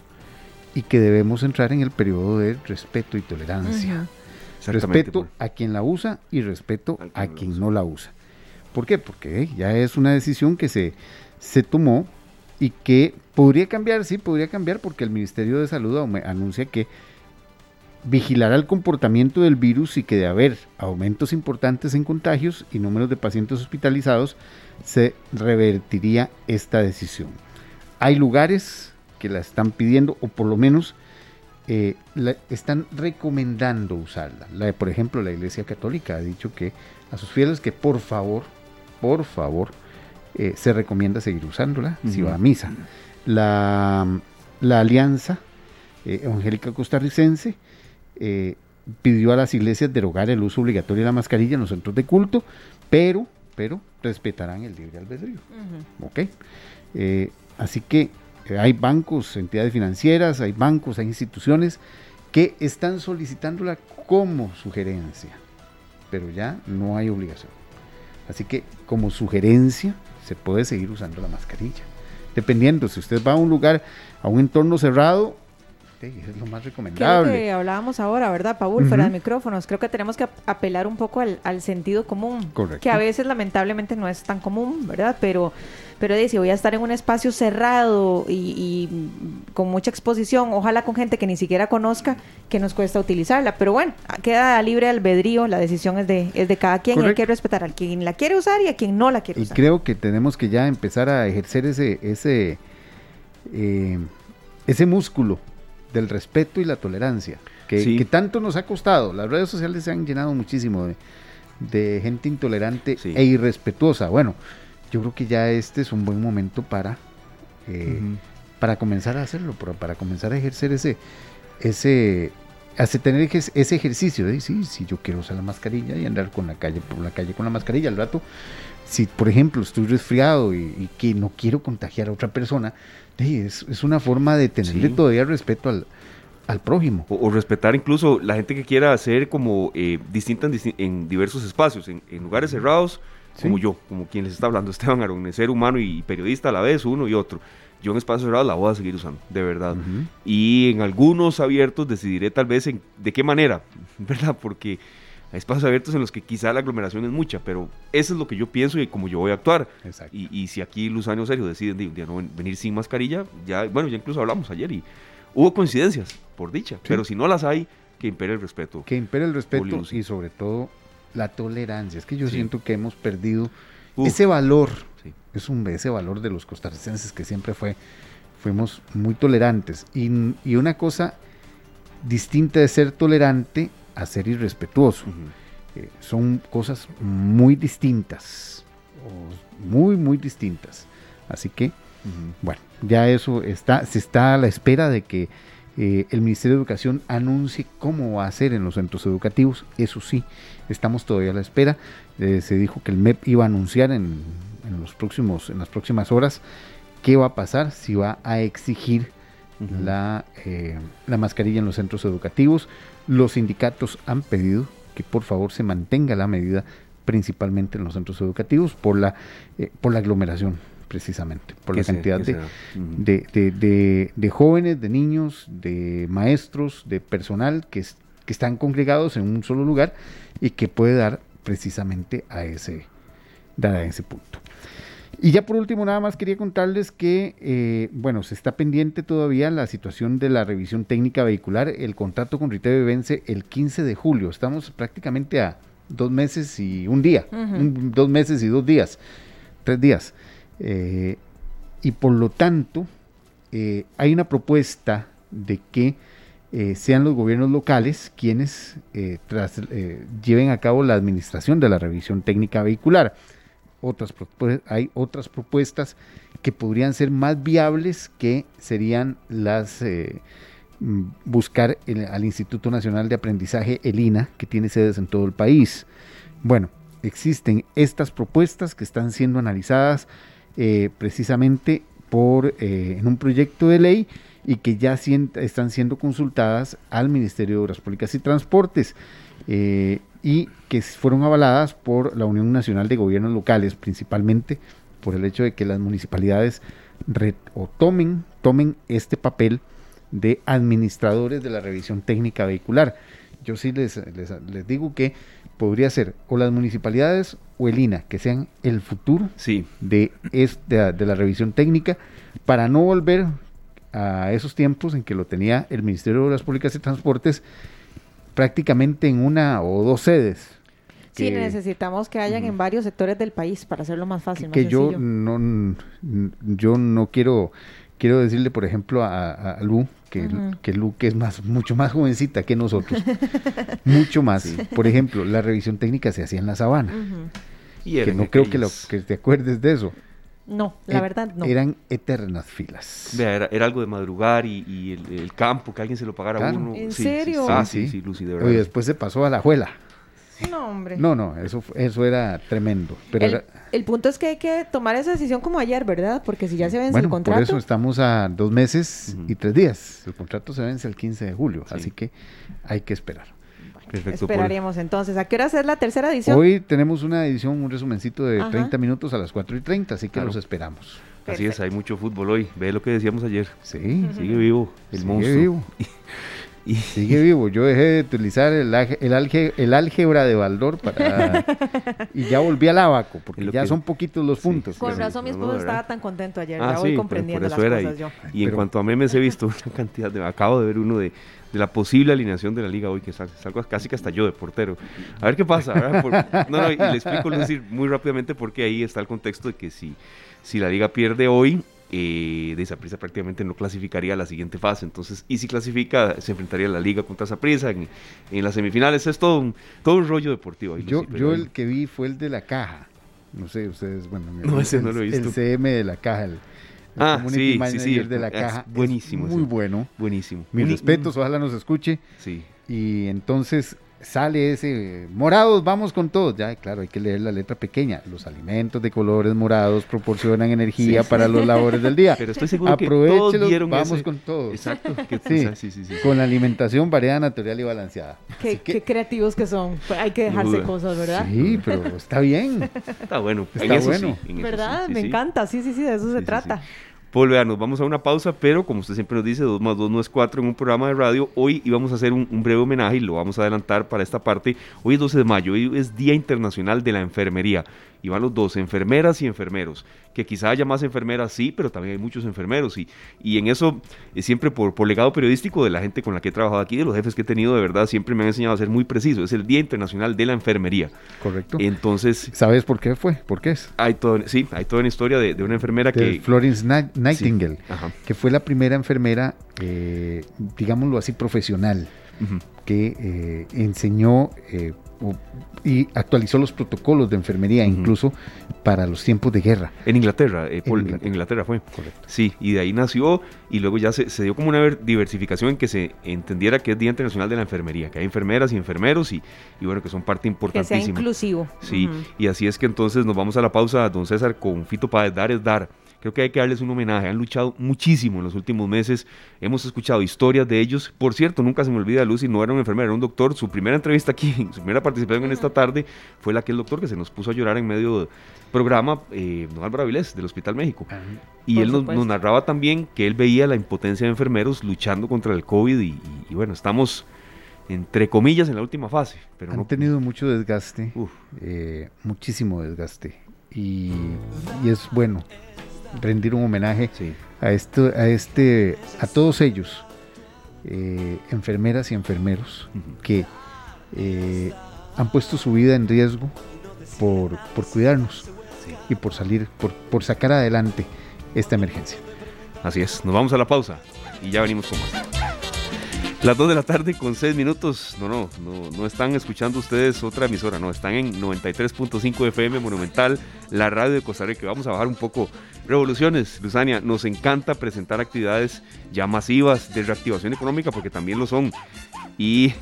Y que debemos entrar en el periodo de respeto y tolerancia. Respeto a quien la usa y respeto a quien no la usa. ¿Por qué? Porque ya es una decisión que se, se tomó y que podría cambiar, sí, podría cambiar porque el Ministerio de Salud anuncia que vigilará el comportamiento del virus y que de haber aumentos importantes en contagios y números de pacientes hospitalizados, se revertiría esta decisión. Hay lugares que la están pidiendo o por lo menos eh, están recomendando usarla. La, por ejemplo, la Iglesia Católica ha dicho que a sus fieles que por favor, por favor, eh, se recomienda seguir usándola si va a misa. La, la Alianza eh, Evangélica Costarricense pidió a las iglesias derogar el uso obligatorio de la mascarilla en los centros de culto, pero, pero respetarán el libre albedrío. así que hay bancos, entidades financieras, hay bancos, hay instituciones que están solicitándola como sugerencia, pero ya no hay obligación. Así que como sugerencia se puede seguir usando la mascarilla. Dependiendo, si usted va a un lugar, a un entorno cerrado, es lo más recomendable. Creo que hablábamos ahora, ¿verdad, Paul? Fuera de micrófonos. Creo que tenemos que apelar un poco al, sentido común. Correcto. Que a veces, lamentablemente, no es tan común, ¿verdad? Pero, pero si voy a estar en un espacio cerrado y, con mucha exposición, ojalá con gente que ni siquiera conozca, que nos cuesta utilizarla. Pero bueno, queda libre albedrío, la decisión es de, es de cada quien y hay que respetar a quien la quiere usar y a quien no la quiere usar. Y creo que tenemos que ya empezar a ejercer ese, ese, eh, ese músculo del respeto y la tolerancia, que, tanto nos ha costado. Las redes sociales se han llenado muchísimo de, gente intolerante e irrespetuosa. Bueno, yo creo que ya este es un buen momento para, eh, para comenzar a hacerlo, para, comenzar a ejercer ese, ese, hace tener ese ejercicio de sí, si yo quiero usar la mascarilla y andar con la calle, por la calle con la mascarilla al rato. Si, por ejemplo, estoy resfriado y que no quiero contagiar a otra persona, es, es, una forma de tenerle todavía respeto al, al prójimo. O, respetar incluso la gente que quiera hacer como eh, distinta en, diversos espacios, en, lugares cerrados, como yo, como quien les está hablando, Esteban Arón, ser humano y periodista a la vez, uno y otro. Yo en espacios cerrados la voy a seguir usando, de verdad. Y en algunos abiertos decidiré tal vez en, de qué manera, ¿verdad? Porque hay espacios abiertos en los que quizá la aglomeración es mucha, pero eso es lo que yo pienso y como yo voy a actuar. Y, y, si aquí Luzano Serio deciden de un día no venir sin mascarilla, ya, bueno, ya incluso hablamos ayer y hubo coincidencias, por dicha, pero si no las hay, que impere el respeto. Que impere el respeto y sobre todo la tolerancia. Es que yo siento que hemos perdido ese valor, es un ese valor de los costarricenses que siempre fue, fuimos muy tolerantes. Y, y una cosa distinta de ser tolerante a ser irrespetuoso. Eh, son cosas muy distintas, muy, muy distintas. Así que, bueno, ya eso está, se está a la espera de que eh, el Ministerio de Educación anuncie cómo va a ser en los centros educativos. Eso sí, estamos todavía a la espera. Eh, se dijo que el MEP iba a anunciar en, en, los próximos, en las próximas horas qué va a pasar, si va a exigir la, la mascarilla en los centros educativos. Los sindicatos han pedido que por favor se mantenga la medida principalmente en los centros educativos por la, eh, por la aglomeración precisamente, por la cantidad de, de, jóvenes, de niños, de maestros, de personal que, que están congregados en un solo lugar y que puede dar precisamente a ese, dar a ese punto. Y ya por último, nada más quería contarles que, eh, bueno, se está pendiente todavía la situación de la revisión técnica vehicular. El contrato con Riteve vence el 15 de julio. Estamos prácticamente a dos meses y un día, dos meses y dos días, tres días. Eh, y por lo tanto, eh, hay una propuesta de que sean los gobiernos locales quienes lleven a cabo la administración de la revisión técnica vehicular otras hay otras propuestas que podrían ser más viables que serían las eh, mm, buscar al Instituto Nacional de Aprendizaje, el INA, que tiene sedes en todo el país. Bueno, existen estas propuestas que están siendo analizadas eh, precisamente por, eh, en un proyecto de ley y que ya están siendo consultadas al Ministerio de Obras Públicas y Transportes y que fueron avaladas por la Unión Nacional de Gobiernos Locales, principalmente por el hecho de que las municipalidades o tomen, tomen este papel de administradores de la revisión técnica vehicular. Yo sí les, les, digo que podría ser o las municipalidades o el INA, que sean el futuro sí. de, de la revisión técnica, para no volver a esos tiempos en que lo tenía el Ministerio de Obras Públicas y Transportes prácticamente en una o dos sedes. Sí, necesitamos que hayan en varios sectores del país para hacerlo más fácil. Que, yo no, yo no quiero, quiero decirle, por ejemplo, a, Lu que, que Lu que es más, mucho más jovencita que nosotros, mucho más. Por ejemplo, la revisión técnica se hacía en la sabana. y que no creo que, lo, que te acuerdes de eso. No, la verdad no. Eran eternas filas. era, algo de madrugar y, el, campo, que alguien se lo pagara a uno. ¿En serio? ah, sí, sí, Lucy, de verdad. Y después se pasó a la juela. No, hombre. No, no, eso, eso era tremendo. Pero el, punto es que hay que tomar esa decisión como ayer, ¿verdad? Porque si ya se vence el contrato. Por eso estamos a dos meses y tres días. El contrato se vence el 15 de julio, así que hay que esperar. Perfecto, Esperaríamos entonces. ¿A qué hora es la tercera edición? Hoy tenemos una edición, un resumencito de 30 minutos a las 4 y 30, así que los esperamos. Así es, hay mucho fútbol hoy. Ve lo que decíamos ayer. Sí. Sigue vivo el Sigue vivo. y... Sigue vivo. Yo dejé de utilizar el, el, el álgebra de Baldor para y ya volví al abaco, porque ya son poquitos los puntos. Con razón mi esposo estaba tan contento ayer. Ah, ya voy comprendiendo las cosas yo. Y en cuanto a memes he visto una cantidad de... Acabo de ver uno de de la posible alineación de la liga hoy, que salgo casi que hasta yo de portero. A ver qué pasa. no, no, y le explico decir, muy rápidamente porque ahí está el contexto de que si, si la liga pierde hoy, eh, de Saprisa prácticamente no clasificaría a la siguiente fase. Entonces, y si clasifica, se enfrentaría a la liga contra Saprisa en, en las semifinales. Es todo un, todo un rollo deportivo. yo yo el que vi fue el de la caja. No sé, ustedes, bueno, no, ese no lo he visto. El CM de la caja, el, ah, sí, sí, sí, de la caja. buenísimo. muy bueno. Buenísimo. Mis respetos, ojalá nos escuche. Sí. Y entonces sale ese morados, vamos con todos. Ya, claro, hay que leer la letra pequeña. Los alimentos de colores morados proporcionan energía para los labores del día. Pero estoy seguro que todos vieron vamos con todos. Exacto. sí, sí, sí, Con la alimentación variada, natural y balanceada. Qué, qué creativos que son. Pues hay que dejarse cosas, ¿verdad? Sí, pero está bien. Está bueno. Está bueno. ¿Verdad? Me encanta. Sí, sí, sí, de eso se trata. Paul, vea, nos vamos a una pausa, pero como usted siempre nos dice, 2 más 2 no es 4 en un programa de radio. Hoy íbamos a hacer un, un, breve homenaje y lo vamos a adelantar para esta parte. Hoy es 12 de mayo, hoy es Día Internacional de la Enfermería y van los dos, enfermeras y enfermeros, que quizá haya más enfermeras, sí, pero también hay muchos enfermeros y, y en eso, eh, siempre por, por legado periodístico de la gente con la que he trabajado aquí, de los jefes que he tenido, de verdad, siempre me han enseñado a ser muy preciso, es el Día Internacional de la Enfermería. Correcto. Entonces... ¿Sabes por qué fue? ¿Por qué es? Hay todo, sí, hay toda una historia de, de una enfermera que... Florence Nightingale, que fue la primera enfermera, eh, digámoslo así, profesional, que eh, enseñó y actualizó los protocolos de enfermería, incluso para los tiempos de guerra. En Inglaterra, eh, en, Inglaterra. fue. Correcto. Sí, y de ahí nació y luego ya se, dio como una diversificación en que se entendiera que es Día Internacional de la Enfermería, que hay enfermeras y enfermeros y, y bueno, que son parte importantísima. Que sea inclusivo. Sí, y así es que entonces nos vamos a la pausa, don César, con Fito Páez, Dar es Dar Creo que hay que darles un homenaje. Han luchado muchísimo en los últimos meses. Hemos escuchado historias de ellos. Por cierto, nunca se me olvida, Lucy no era un enfermero, era un doctor. Su primera entrevista aquí, su primera participación en esta tarde fue la que el doctor que se nos puso a llorar en medio del programa, eh, don Álvaro Avilés, del Hospital México. y él nos, narraba también que él veía la impotencia de enfermeros luchando contra el COVID y, bueno, estamos entre comillas en la última fase. Pero Han tenido mucho desgaste, eh, muchísimo desgaste. Y, y es bueno rendir un homenaje a, esto, a, este, a todos ellos, eh, enfermeras y enfermeros, que eh, han puesto su vida en riesgo por, por cuidarnos y por salir, por, por sacar adelante esta emergencia. Así es, nos vamos a la pausa y ya venimos con más. Las 2 de la tarde con 6 minutos. No, no, no, están escuchando ustedes otra emisora, no, están en 93.5 FM Monumental, la radio de Costa Rica. Vamos a bajar un poco revoluciones, Luzania. Nos encanta presentar actividades ya masivas de reactivación económica porque también lo son. Y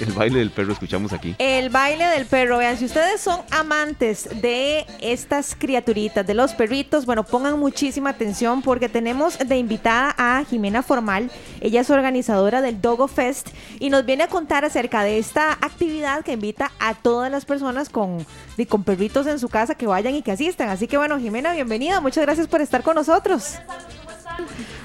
El baile del perro escuchamos aquí. El baile del perro. Vean, si ustedes son amantes de estas criaturitas, de los perritos, bueno, pongan muchísima atención porque tenemos de invitada a Jimena Formal. Ella es organizadora del Dogo Fest y nos viene a contar acerca de esta actividad que invita a todas las personas con, con perritos en su casa que vayan y que asistan. Así que bueno, Jimena, bienvenida. Muchas gracias por estar con nosotros.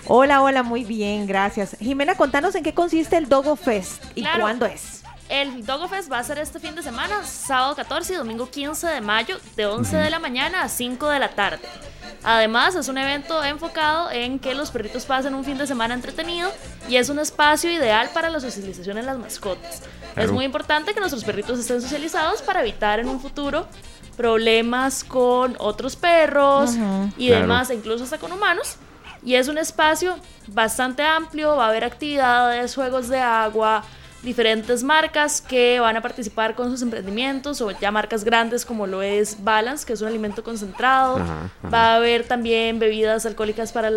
Hola, hola, muy bien, gracias. Jimena, contanos en qué consiste el Dogo Fest y cuándo es. El Dogo Fest va a ser este fin de semana, sábado 14 y domingo 15 de mayo, de 11 de la mañana a 5 de la tarde. Además, es un evento enfocado en que los perritos pasen un fin de semana entretenido y es un espacio ideal para la socialización en las mascotas. Es muy importante que nuestros perritos estén socializados para evitar en un futuro problemas con otros perros y demás, e incluso hasta con humanos. Y es un espacio bastante amplio, va a haber actividades, juegos de agua, diferentes marcas que van a participar con sus emprendimientos o ya marcas grandes como lo es Balance, que es un alimento concentrado. Va a haber también bebidas alcohólicas para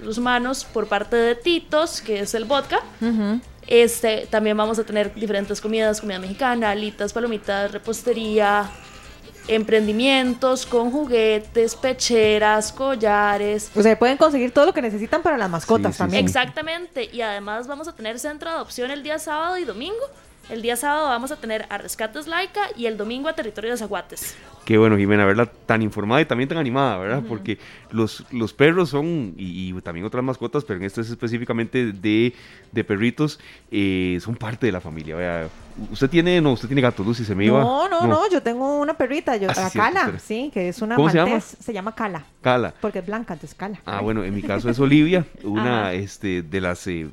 los humanos por parte de Titos, que es el vodka. Este, también vamos a tener diferentes comidas, comida mexicana, alitas, palomitas, repostería, emprendimientos con juguetes, pecheras, collares. O sea, pueden conseguir todo lo que necesitan para las mascotas también. Exactamente. Y además vamos a tener centro de adopción el día sábado y domingo. El día sábado vamos a tener a Rescates Laica y el domingo a Territorio de Zaguates. Qué bueno, Jimena, verla tan informada y también tan animada, ¿verdad? Porque los, los perros son, y, también otras mascotas, pero en esto es específicamente de, de perritos, eh, son parte de la familia. Vea, usted tiene, no, usted tiene gato, Lucy, se me iba. No, no, no, yo tengo una perrita, yo, ah, Cala, sí, que es una ¿Cómo se llama? Se llama Cala. Cala. Porque es blanca, entonces Cala. Ah, bueno, en mi caso es Olivia, una este, de las eh,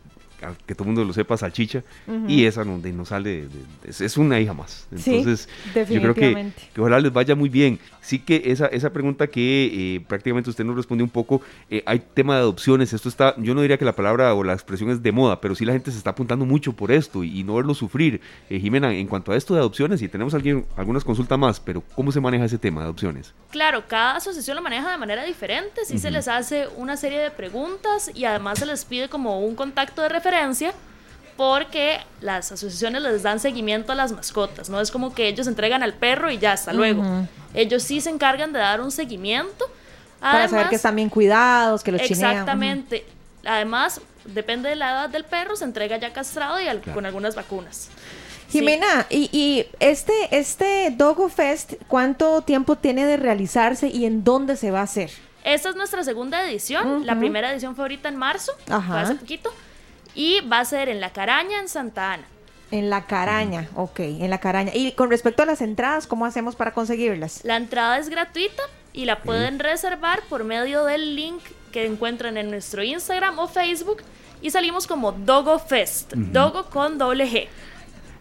que todo el mundo lo sepa, salchicha, y esa no, no sale, es, una hija más. Entonces, yo creo que, que, ojalá les vaya muy bien. Sí que esa, esa pregunta que eh, prácticamente usted nos respondió un poco, eh, hay tema de adopciones, esto está, yo no diría que la palabra o la expresión es de moda, pero sí la gente se está apuntando mucho por esto y, no verlo sufrir. Eh, Jimena, en cuanto a esto de adopciones, y tenemos alguien, algunas consultas más, pero ¿cómo se maneja ese tema de adopciones? Claro, cada asociación lo maneja de manera diferente, sí se les hace una serie de preguntas y además se les pide como un contacto de referencia porque las asociaciones les dan seguimiento a las mascotas, no es como que ellos entregan al perro y ya, hasta luego. Ellos sí se encargan de dar un seguimiento. Para saber que están bien cuidados, que los chinean. Exactamente. Además, depende de la edad del perro, se entrega ya castrado y con algunas vacunas. Jimena, y, este, este Dogo Fest, ¿cuánto tiempo tiene de realizarse y en dónde se va a hacer? Esta es nuestra segunda edición. La primera edición fue ahorita en marzo, hace poquito. Y va a ser en La Caraña, en Santa Ana. En la caraña, ok, en la caraña. Y con respecto a las entradas, ¿cómo hacemos para conseguirlas? La entrada es gratuita y la pueden reservar por medio del link que encuentran en nuestro Instagram o Facebook y salimos como Dogo Fest, Dogo con doble G.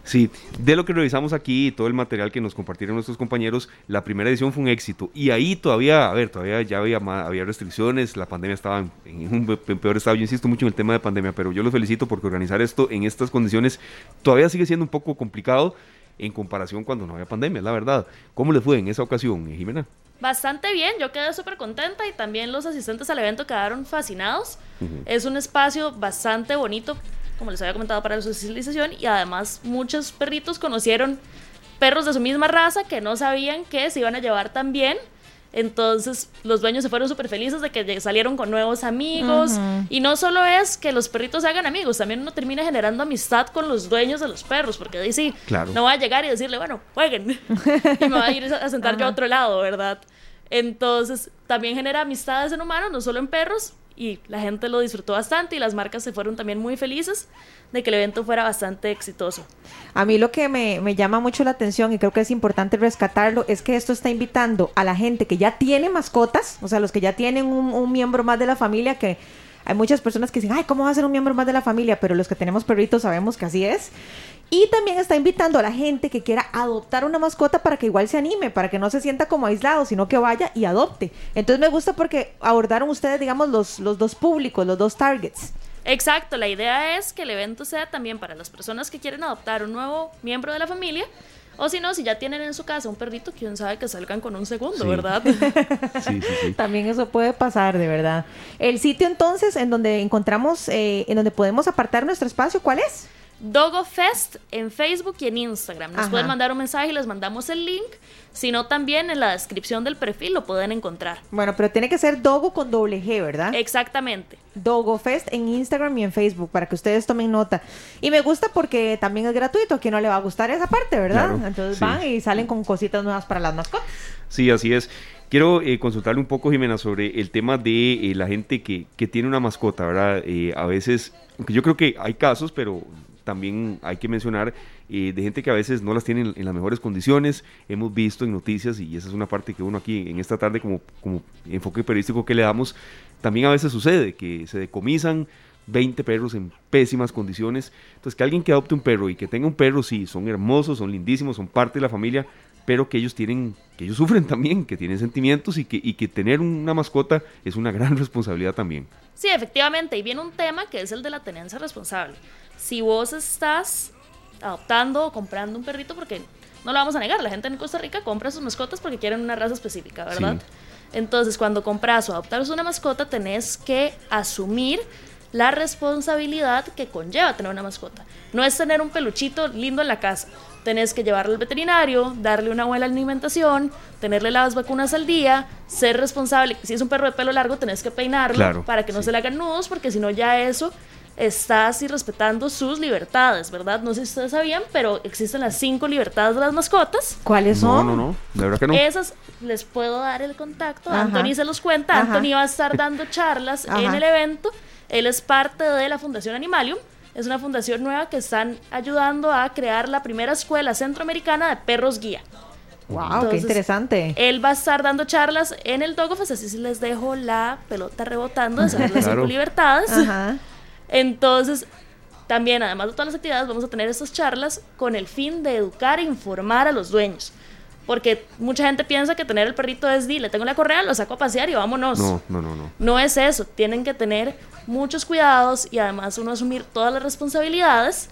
Sí, de lo que revisamos aquí y todo el material que nos compartieron nuestros compañeros, la primera edición fue un éxito. Y ahí todavía, a ver, todavía ya había, había restricciones, la pandemia estaba en, un peor estado. Yo insisto mucho en el tema de pandemia, pero yo los felicito porque organizar esto en estas condiciones todavía sigue siendo un poco complicado en comparación cuando no había pandemia, la verdad. ¿Cómo le fue en esa ocasión, Jimena? Bastante bien, yo quedé súper contenta y también los asistentes al evento quedaron fascinados. Es un espacio bastante bonito como les había comentado, para la socialización y además muchos perritos conocieron perros de su misma raza que no sabían que se iban a llevar tan bien. Entonces los dueños se fueron súper felices de que salieron con nuevos amigos. Y no solo es que los perritos se hagan amigos, también uno termina generando amistad con los dueños de los perros, porque dice, claro. no va a llegar y decirle, bueno, jueguen. y me va a ir a sentar yo a otro lado, ¿verdad? Entonces también genera amistades en humanos, no solo en perros, y la gente lo disfrutó bastante y las marcas se fueron también muy felices de que el evento fuera bastante exitoso. A mí lo que me, llama mucho la atención y creo que es importante rescatarlo es que esto está invitando a la gente que ya tiene mascotas, o sea, los que ya tienen un, un miembro más de la familia que hay muchas personas que dicen, ay, ¿cómo va a ser un miembro más de la familia? Pero los que tenemos perritos sabemos que así es. Y también está invitando a la gente que quiera adoptar una mascota para que igual se anime, para que no se sienta como aislado, sino que vaya y adopte. Entonces me gusta porque abordaron ustedes, digamos, los, los dos públicos, los dos targets. Exacto, la idea es que el evento sea también para las personas que quieren adoptar un nuevo miembro de la familia, o si no, si ya tienen en su casa un perrito, quién sabe que salgan con un segundo, ¿verdad? Sí, sí, sí. También eso puede pasar, de verdad. El sitio entonces en donde encontramos, eh, en donde podemos apartar nuestro espacio, ¿cuál es? Dogo Fest en Facebook y en Instagram. Nos Ajá. pueden mandar un mensaje y les mandamos el link. Si no, también en la descripción del perfil lo pueden encontrar. Bueno, pero tiene que ser Dogo con doble G, ¿verdad? Exactamente. Dogo Fest en Instagram y en Facebook para que ustedes tomen nota. Y me gusta porque también es gratuito. ¿A quién no le va a gustar esa parte, verdad? Claro, Entonces sí. van y salen con cositas nuevas para las mascotas. Sí, así es. Quiero eh, consultarle un poco, Jimena, sobre el tema de eh, la gente que, que tiene una mascota, ¿verdad? Eh, a veces, aunque yo creo que hay casos, pero también hay que mencionar eh, de gente que a veces no las tiene en, en las mejores condiciones. Hemos visto en noticias, y esa es una parte que uno aquí en esta tarde, como, como enfoque periodístico que le damos, también a veces sucede que se decomisan 20 perros en pésimas condiciones. Entonces, que alguien que adopte un perro y que tenga un perro, sí, son hermosos, son lindísimos, son parte de la familia, pero que ellos tienen, que ellos sufren también, que tienen sentimientos y que, y que tener una mascota es una gran responsabilidad también. Sí, efectivamente, y viene un tema que es el de la tenencia responsable. Si vos estás adoptando o comprando un perrito, porque no lo vamos a negar, la gente en Costa Rica compra sus mascotas porque quieren una raza específica, ¿verdad? Sí. Entonces, cuando compras o adoptas una mascota, tenés que asumir la responsabilidad que conlleva tener una mascota. No es tener un peluchito lindo en la casa. Tenés que llevarlo al veterinario, darle una buena alimentación, tenerle las vacunas al día, ser responsable. Si es un perro de pelo largo, tenés que peinarlo Claro, para que no sí. se le hagan nudos, porque si no ya eso estás irrespetando sus libertades, ¿verdad? No sé si ustedes sabían, pero existen las cinco libertades de las mascotas. ¿Cuáles No, son? no, no, de verdad que no. Esas les puedo dar el contacto. Ajá. Anthony se los cuenta. Ajá. Anthony va a estar dando charlas en el evento. Él es parte de la Fundación Animalium. Es una fundación nueva que están ayudando a crear la primera escuela centroamericana de perros guía. Wow, qué interesante. Él va a estar dando charlas en el Dogofest, así sí les dejo la pelota rebotando de saber las Claro. libertades. Ajá. Entonces, también, además de todas las actividades, vamos a tener estas charlas con el fin de educar e informar a los dueños. Porque mucha gente piensa que tener el perrito es, di, le tengo la correa, lo saco a pasear y vámonos. No, no, no, no. No es eso, tienen que tener muchos cuidados y además uno asumir todas las responsabilidades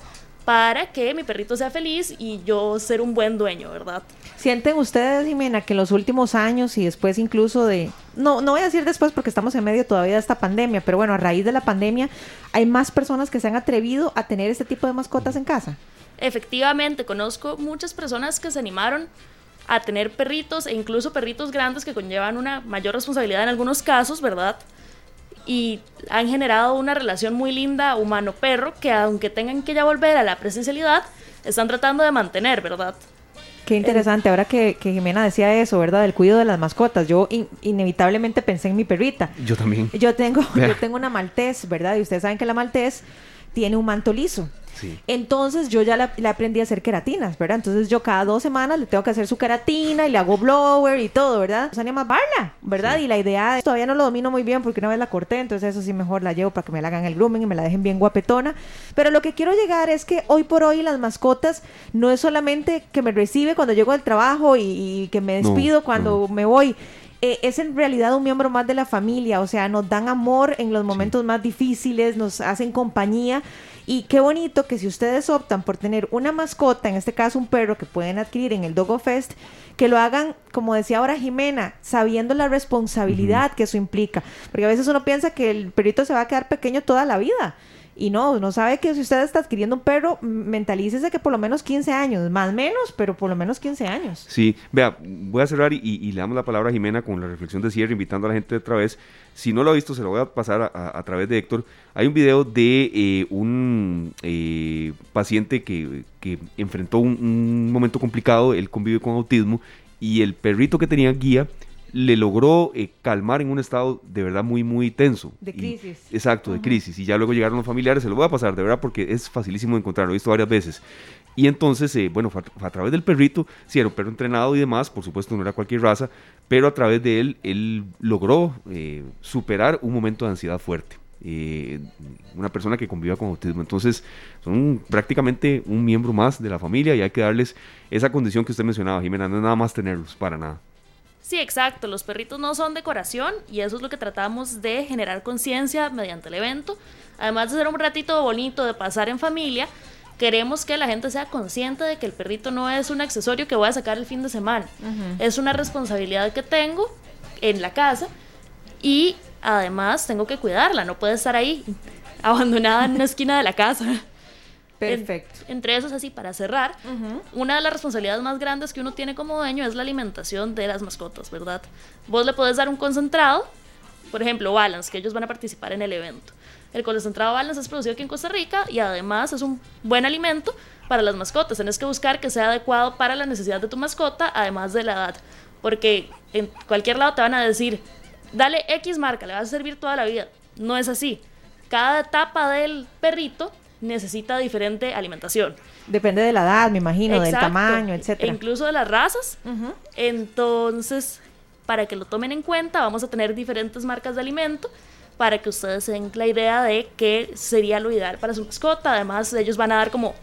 para que mi perrito sea feliz y yo ser un buen dueño, ¿verdad? ¿Sienten ustedes, Jimena, que en los últimos años y después incluso de... No, no voy a decir después porque estamos en medio todavía de esta pandemia, pero bueno, a raíz de la pandemia hay más personas que se han atrevido a tener este tipo de mascotas en casa? Efectivamente, conozco muchas personas que se animaron a tener perritos e incluso perritos grandes que conllevan una mayor responsabilidad en algunos casos, ¿verdad? Y han generado una relación muy linda humano-perro que aunque tengan que ya volver a la presencialidad, están tratando de mantener, ¿verdad? Qué interesante, ahora que, que Jimena decía eso, ¿verdad? Del cuidado de las mascotas. Yo in- inevitablemente pensé en mi perrita. Yo también. Yo tengo, yo tengo una maltés, ¿verdad? Y ustedes saben que la maltés tiene un manto liso. Sí. Entonces yo ya la- le aprendí a hacer queratinas, ¿verdad? Entonces yo cada dos semanas le tengo que hacer su queratina y le hago blower y todo, ¿verdad? Sania más barla, ¿verdad? Y la idea es, todavía no lo domino muy bien porque una vez la corté, entonces eso sí mejor la llevo para que me la hagan el grooming y me la dejen bien guapetona. Pero lo que quiero llegar es que hoy por hoy las mascotas no es solamente que me recibe cuando llego del trabajo y, y que me No, despido cuando no. me voy. Eh, es en realidad un miembro más de la familia, o sea, nos dan amor en los momentos más difíciles, nos hacen compañía. Y qué bonito que si ustedes optan por tener una mascota, en este caso un perro que pueden adquirir en el Dogo Fest, que lo hagan, como decía ahora Jimena, sabiendo la responsabilidad que eso implica. Porque a veces uno piensa que el perrito se va a quedar pequeño toda la vida. Y no, no sabe que si usted está adquiriendo un perro, mentalícese que por lo menos 15 años, más o menos, pero por lo menos 15 años. Sí, vea, voy a cerrar y, le damos la palabra a Jimena con la reflexión de cierre, invitando a la gente otra vez. Si no lo ha visto, se lo voy a pasar a través de Héctor. Hay un video de eh, un eh, paciente que, que enfrentó un, un momento complicado, él convive con autismo, y el perrito que tenía guía le logró eh, calmar en un estado de verdad muy, muy tenso. De Y- crisis. exacto, de crisis. Y ya luego llegaron los familiares, se lo voy a pasar, de verdad, porque es facilísimo de encontrar, lo he visto varias veces. Y entonces, eh, bueno, fue a, fue a través del perrito, sí, era un perro entrenado y demás, por supuesto no era cualquier raza, pero a través de él, él logró eh, superar un momento de ansiedad fuerte. Eh, una persona que conviva con autismo. Entonces, son prácticamente un miembro más de la familia y hay que darles esa condición que usted mencionaba, Jimena, no es nada más tenerlos, para nada. Sí, exacto. Los perritos no son decoración y eso es lo que tratamos de generar conciencia mediante el evento. Además de ser un ratito bonito de pasar en familia, queremos que la gente sea consciente de que el perrito no es un accesorio que voy a sacar el fin de semana. Es una responsabilidad que tengo en la casa y además tengo que cuidarla. No puede estar ahí abandonada en una esquina de la casa. Perfecto. entre esos, así, para cerrar, una de las responsabilidades más grandes que uno tiene como dueño es la alimentación de las mascotas, ¿verdad? Vos le podés dar un concentrado, por ejemplo, Balance, que ellos van a participar en el evento. El concentrado Balance es producido aquí en Costa Rica y además es un buen alimento para las mascotas. Tienes que buscar que sea adecuado para la necesidad de tu mascota, además de la edad. Porque en cualquier lado te van a decir, dale X marca, le vas a servir toda la vida. No es así. Cada etapa del perrito necesita diferente alimentación. Depende de la edad, me imagino, del tamaño, E etcétera. incluso de las razas. Entonces, para que lo tomen en cuenta, vamos a tener diferentes marcas de alimento para que ustedes se den la idea de qué sería lo ideal para su mascota. Además, ellos van a dar como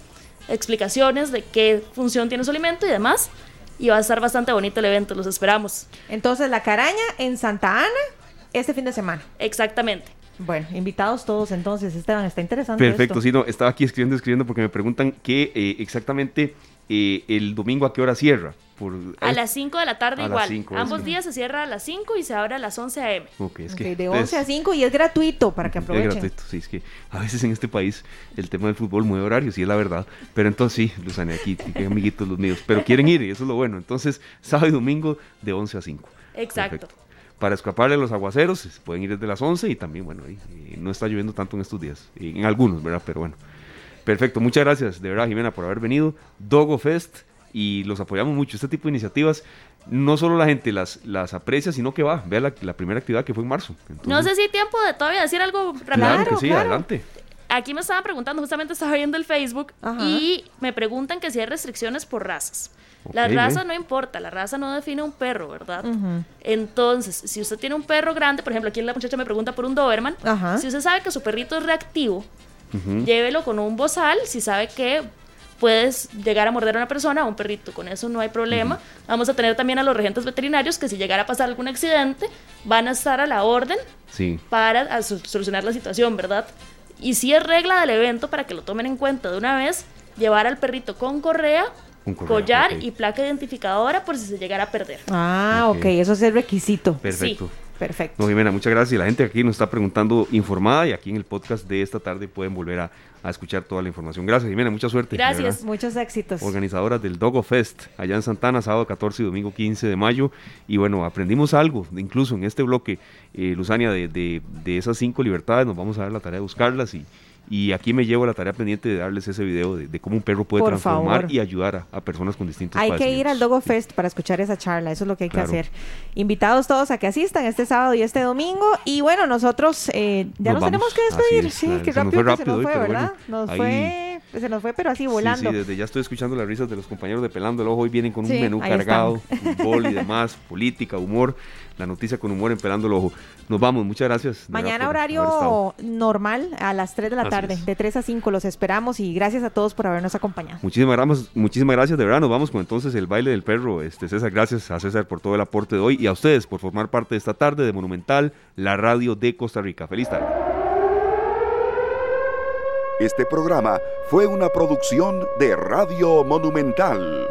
explicaciones de qué función tiene su alimento y demás. Y va a estar bastante bonito el evento, los esperamos. Entonces, la caraña en Santa Ana este fin de semana. Exactamente. Bueno, invitados todos entonces, Esteban, está interesante. Perfecto, esto. sí, no, estaba aquí escribiendo, escribiendo porque me preguntan que eh, exactamente eh, el domingo a qué hora cierra. Por, A las 5 de la tarde A las igual. 5, Ambos días se cierra a las 5 y se abre a las 11 a.m. Ok, es que de ustedes- 11 a 5 y es gratuito para que Es aprovechen. gratuito, sí, es que a veces en este país el tema del fútbol mueve horarios, sí es la verdad. Pero entonces sí, Luzania, aquí, qué amiguitos los míos. Pero quieren ir y eso es lo bueno. Entonces, sábado y domingo de 11 a 5. Exacto. Perfecto. Para escaparle a los aguaceros, se pueden ir desde las 11 y también, bueno, ahí, eh, no está lloviendo tanto en estos días. En algunos, ¿verdad? Pero bueno. Perfecto, muchas gracias, de verdad, Jimena, por haber venido. Dogo Fest, y los apoyamos mucho. Este tipo de iniciativas, no solo la gente las, las aprecia, sino que va. Vea la, la primera actividad que fue en marzo. No Entonces, sé si hay tiempo de todavía decir algo rápido. Claro, que sí, claro. adelante. Aquí me estaban preguntando, justamente estaba viendo el Facebook Ajá. y me preguntan que si hay restricciones por razas. La Ok, raza bien. no importa, la raza no define un perro, ¿verdad? Ujú. Entonces, si usted tiene un perro grande, por ejemplo, aquí la muchacha me pregunta por un Doberman, Ajá. si usted sabe que su perrito es reactivo, Ujú. llévelo con un bozal, si sabe que puedes llegar a morder a una persona o a un perrito, con eso no hay problema. Vamos a tener también a los regentes veterinarios que si llegara a pasar algún accidente, van a estar a la orden Sí. para a so- solucionar la situación, ¿verdad? Y si es regla del evento, para que lo tomen en cuenta de una vez, llevar al perrito con correa, Con correa, collar y placa identificadora por si se llegara a perder. Ah, Ok. ok, eso es el requisito. Perfecto. Perfecto. No, Jimena, muchas gracias. Y la gente aquí nos está preguntando informada y aquí en el podcast de esta tarde pueden volver a, a escuchar toda la información. Gracias, Jimena, mucha suerte. Gracias. Muchos éxitos. Organizadoras del Dogo Fest, allá en Santana, sábado 14 y domingo 15 de mayo. Y bueno, aprendimos algo, incluso en este bloque, eh, Luzania, de, de- de esas cinco libertades, nos vamos a dar la tarea de buscarlas y, y aquí me llevo la tarea pendiente de darles ese video de, de cómo un perro puede Por transformar favor. y ayudar a, a personas con distintos Hay que ir al. Dogo Fest para escuchar esa charla, eso es lo que hay Claro. que hacer. Invitados todos a que asistan este sábado y este domingo. Y bueno, nosotros eh, ya Nos nos, tenemos que despedir. es, sí, claro, qué se nos rápido, que se nos fue, ¿verdad? bueno, nos ahí- fue, se nos fue, pero así Sí, volando. Sí, desde ya estoy escuchando las risas de los compañeros de Pelando el Ojo. Hoy vienen con un Sí, menú cargado, fútbol y demás, política, humor, la noticia con humor en Pelando el Ojo. Nos vamos, muchas gracias. Mañana horario normal a las 3 de la Así tarde, es. de 3 a 5 los esperamos y gracias a todos por habernos acompañado. Muchísimas gracias, muchísimas gracias, de verdad. Nos vamos con entonces el baile del perro. Este César, gracias a César por todo el aporte de hoy y a ustedes por formar parte de esta tarde de Monumental, la radio de Costa Rica. Feliz tarde. Este programa fue una producción de Radio Monumental.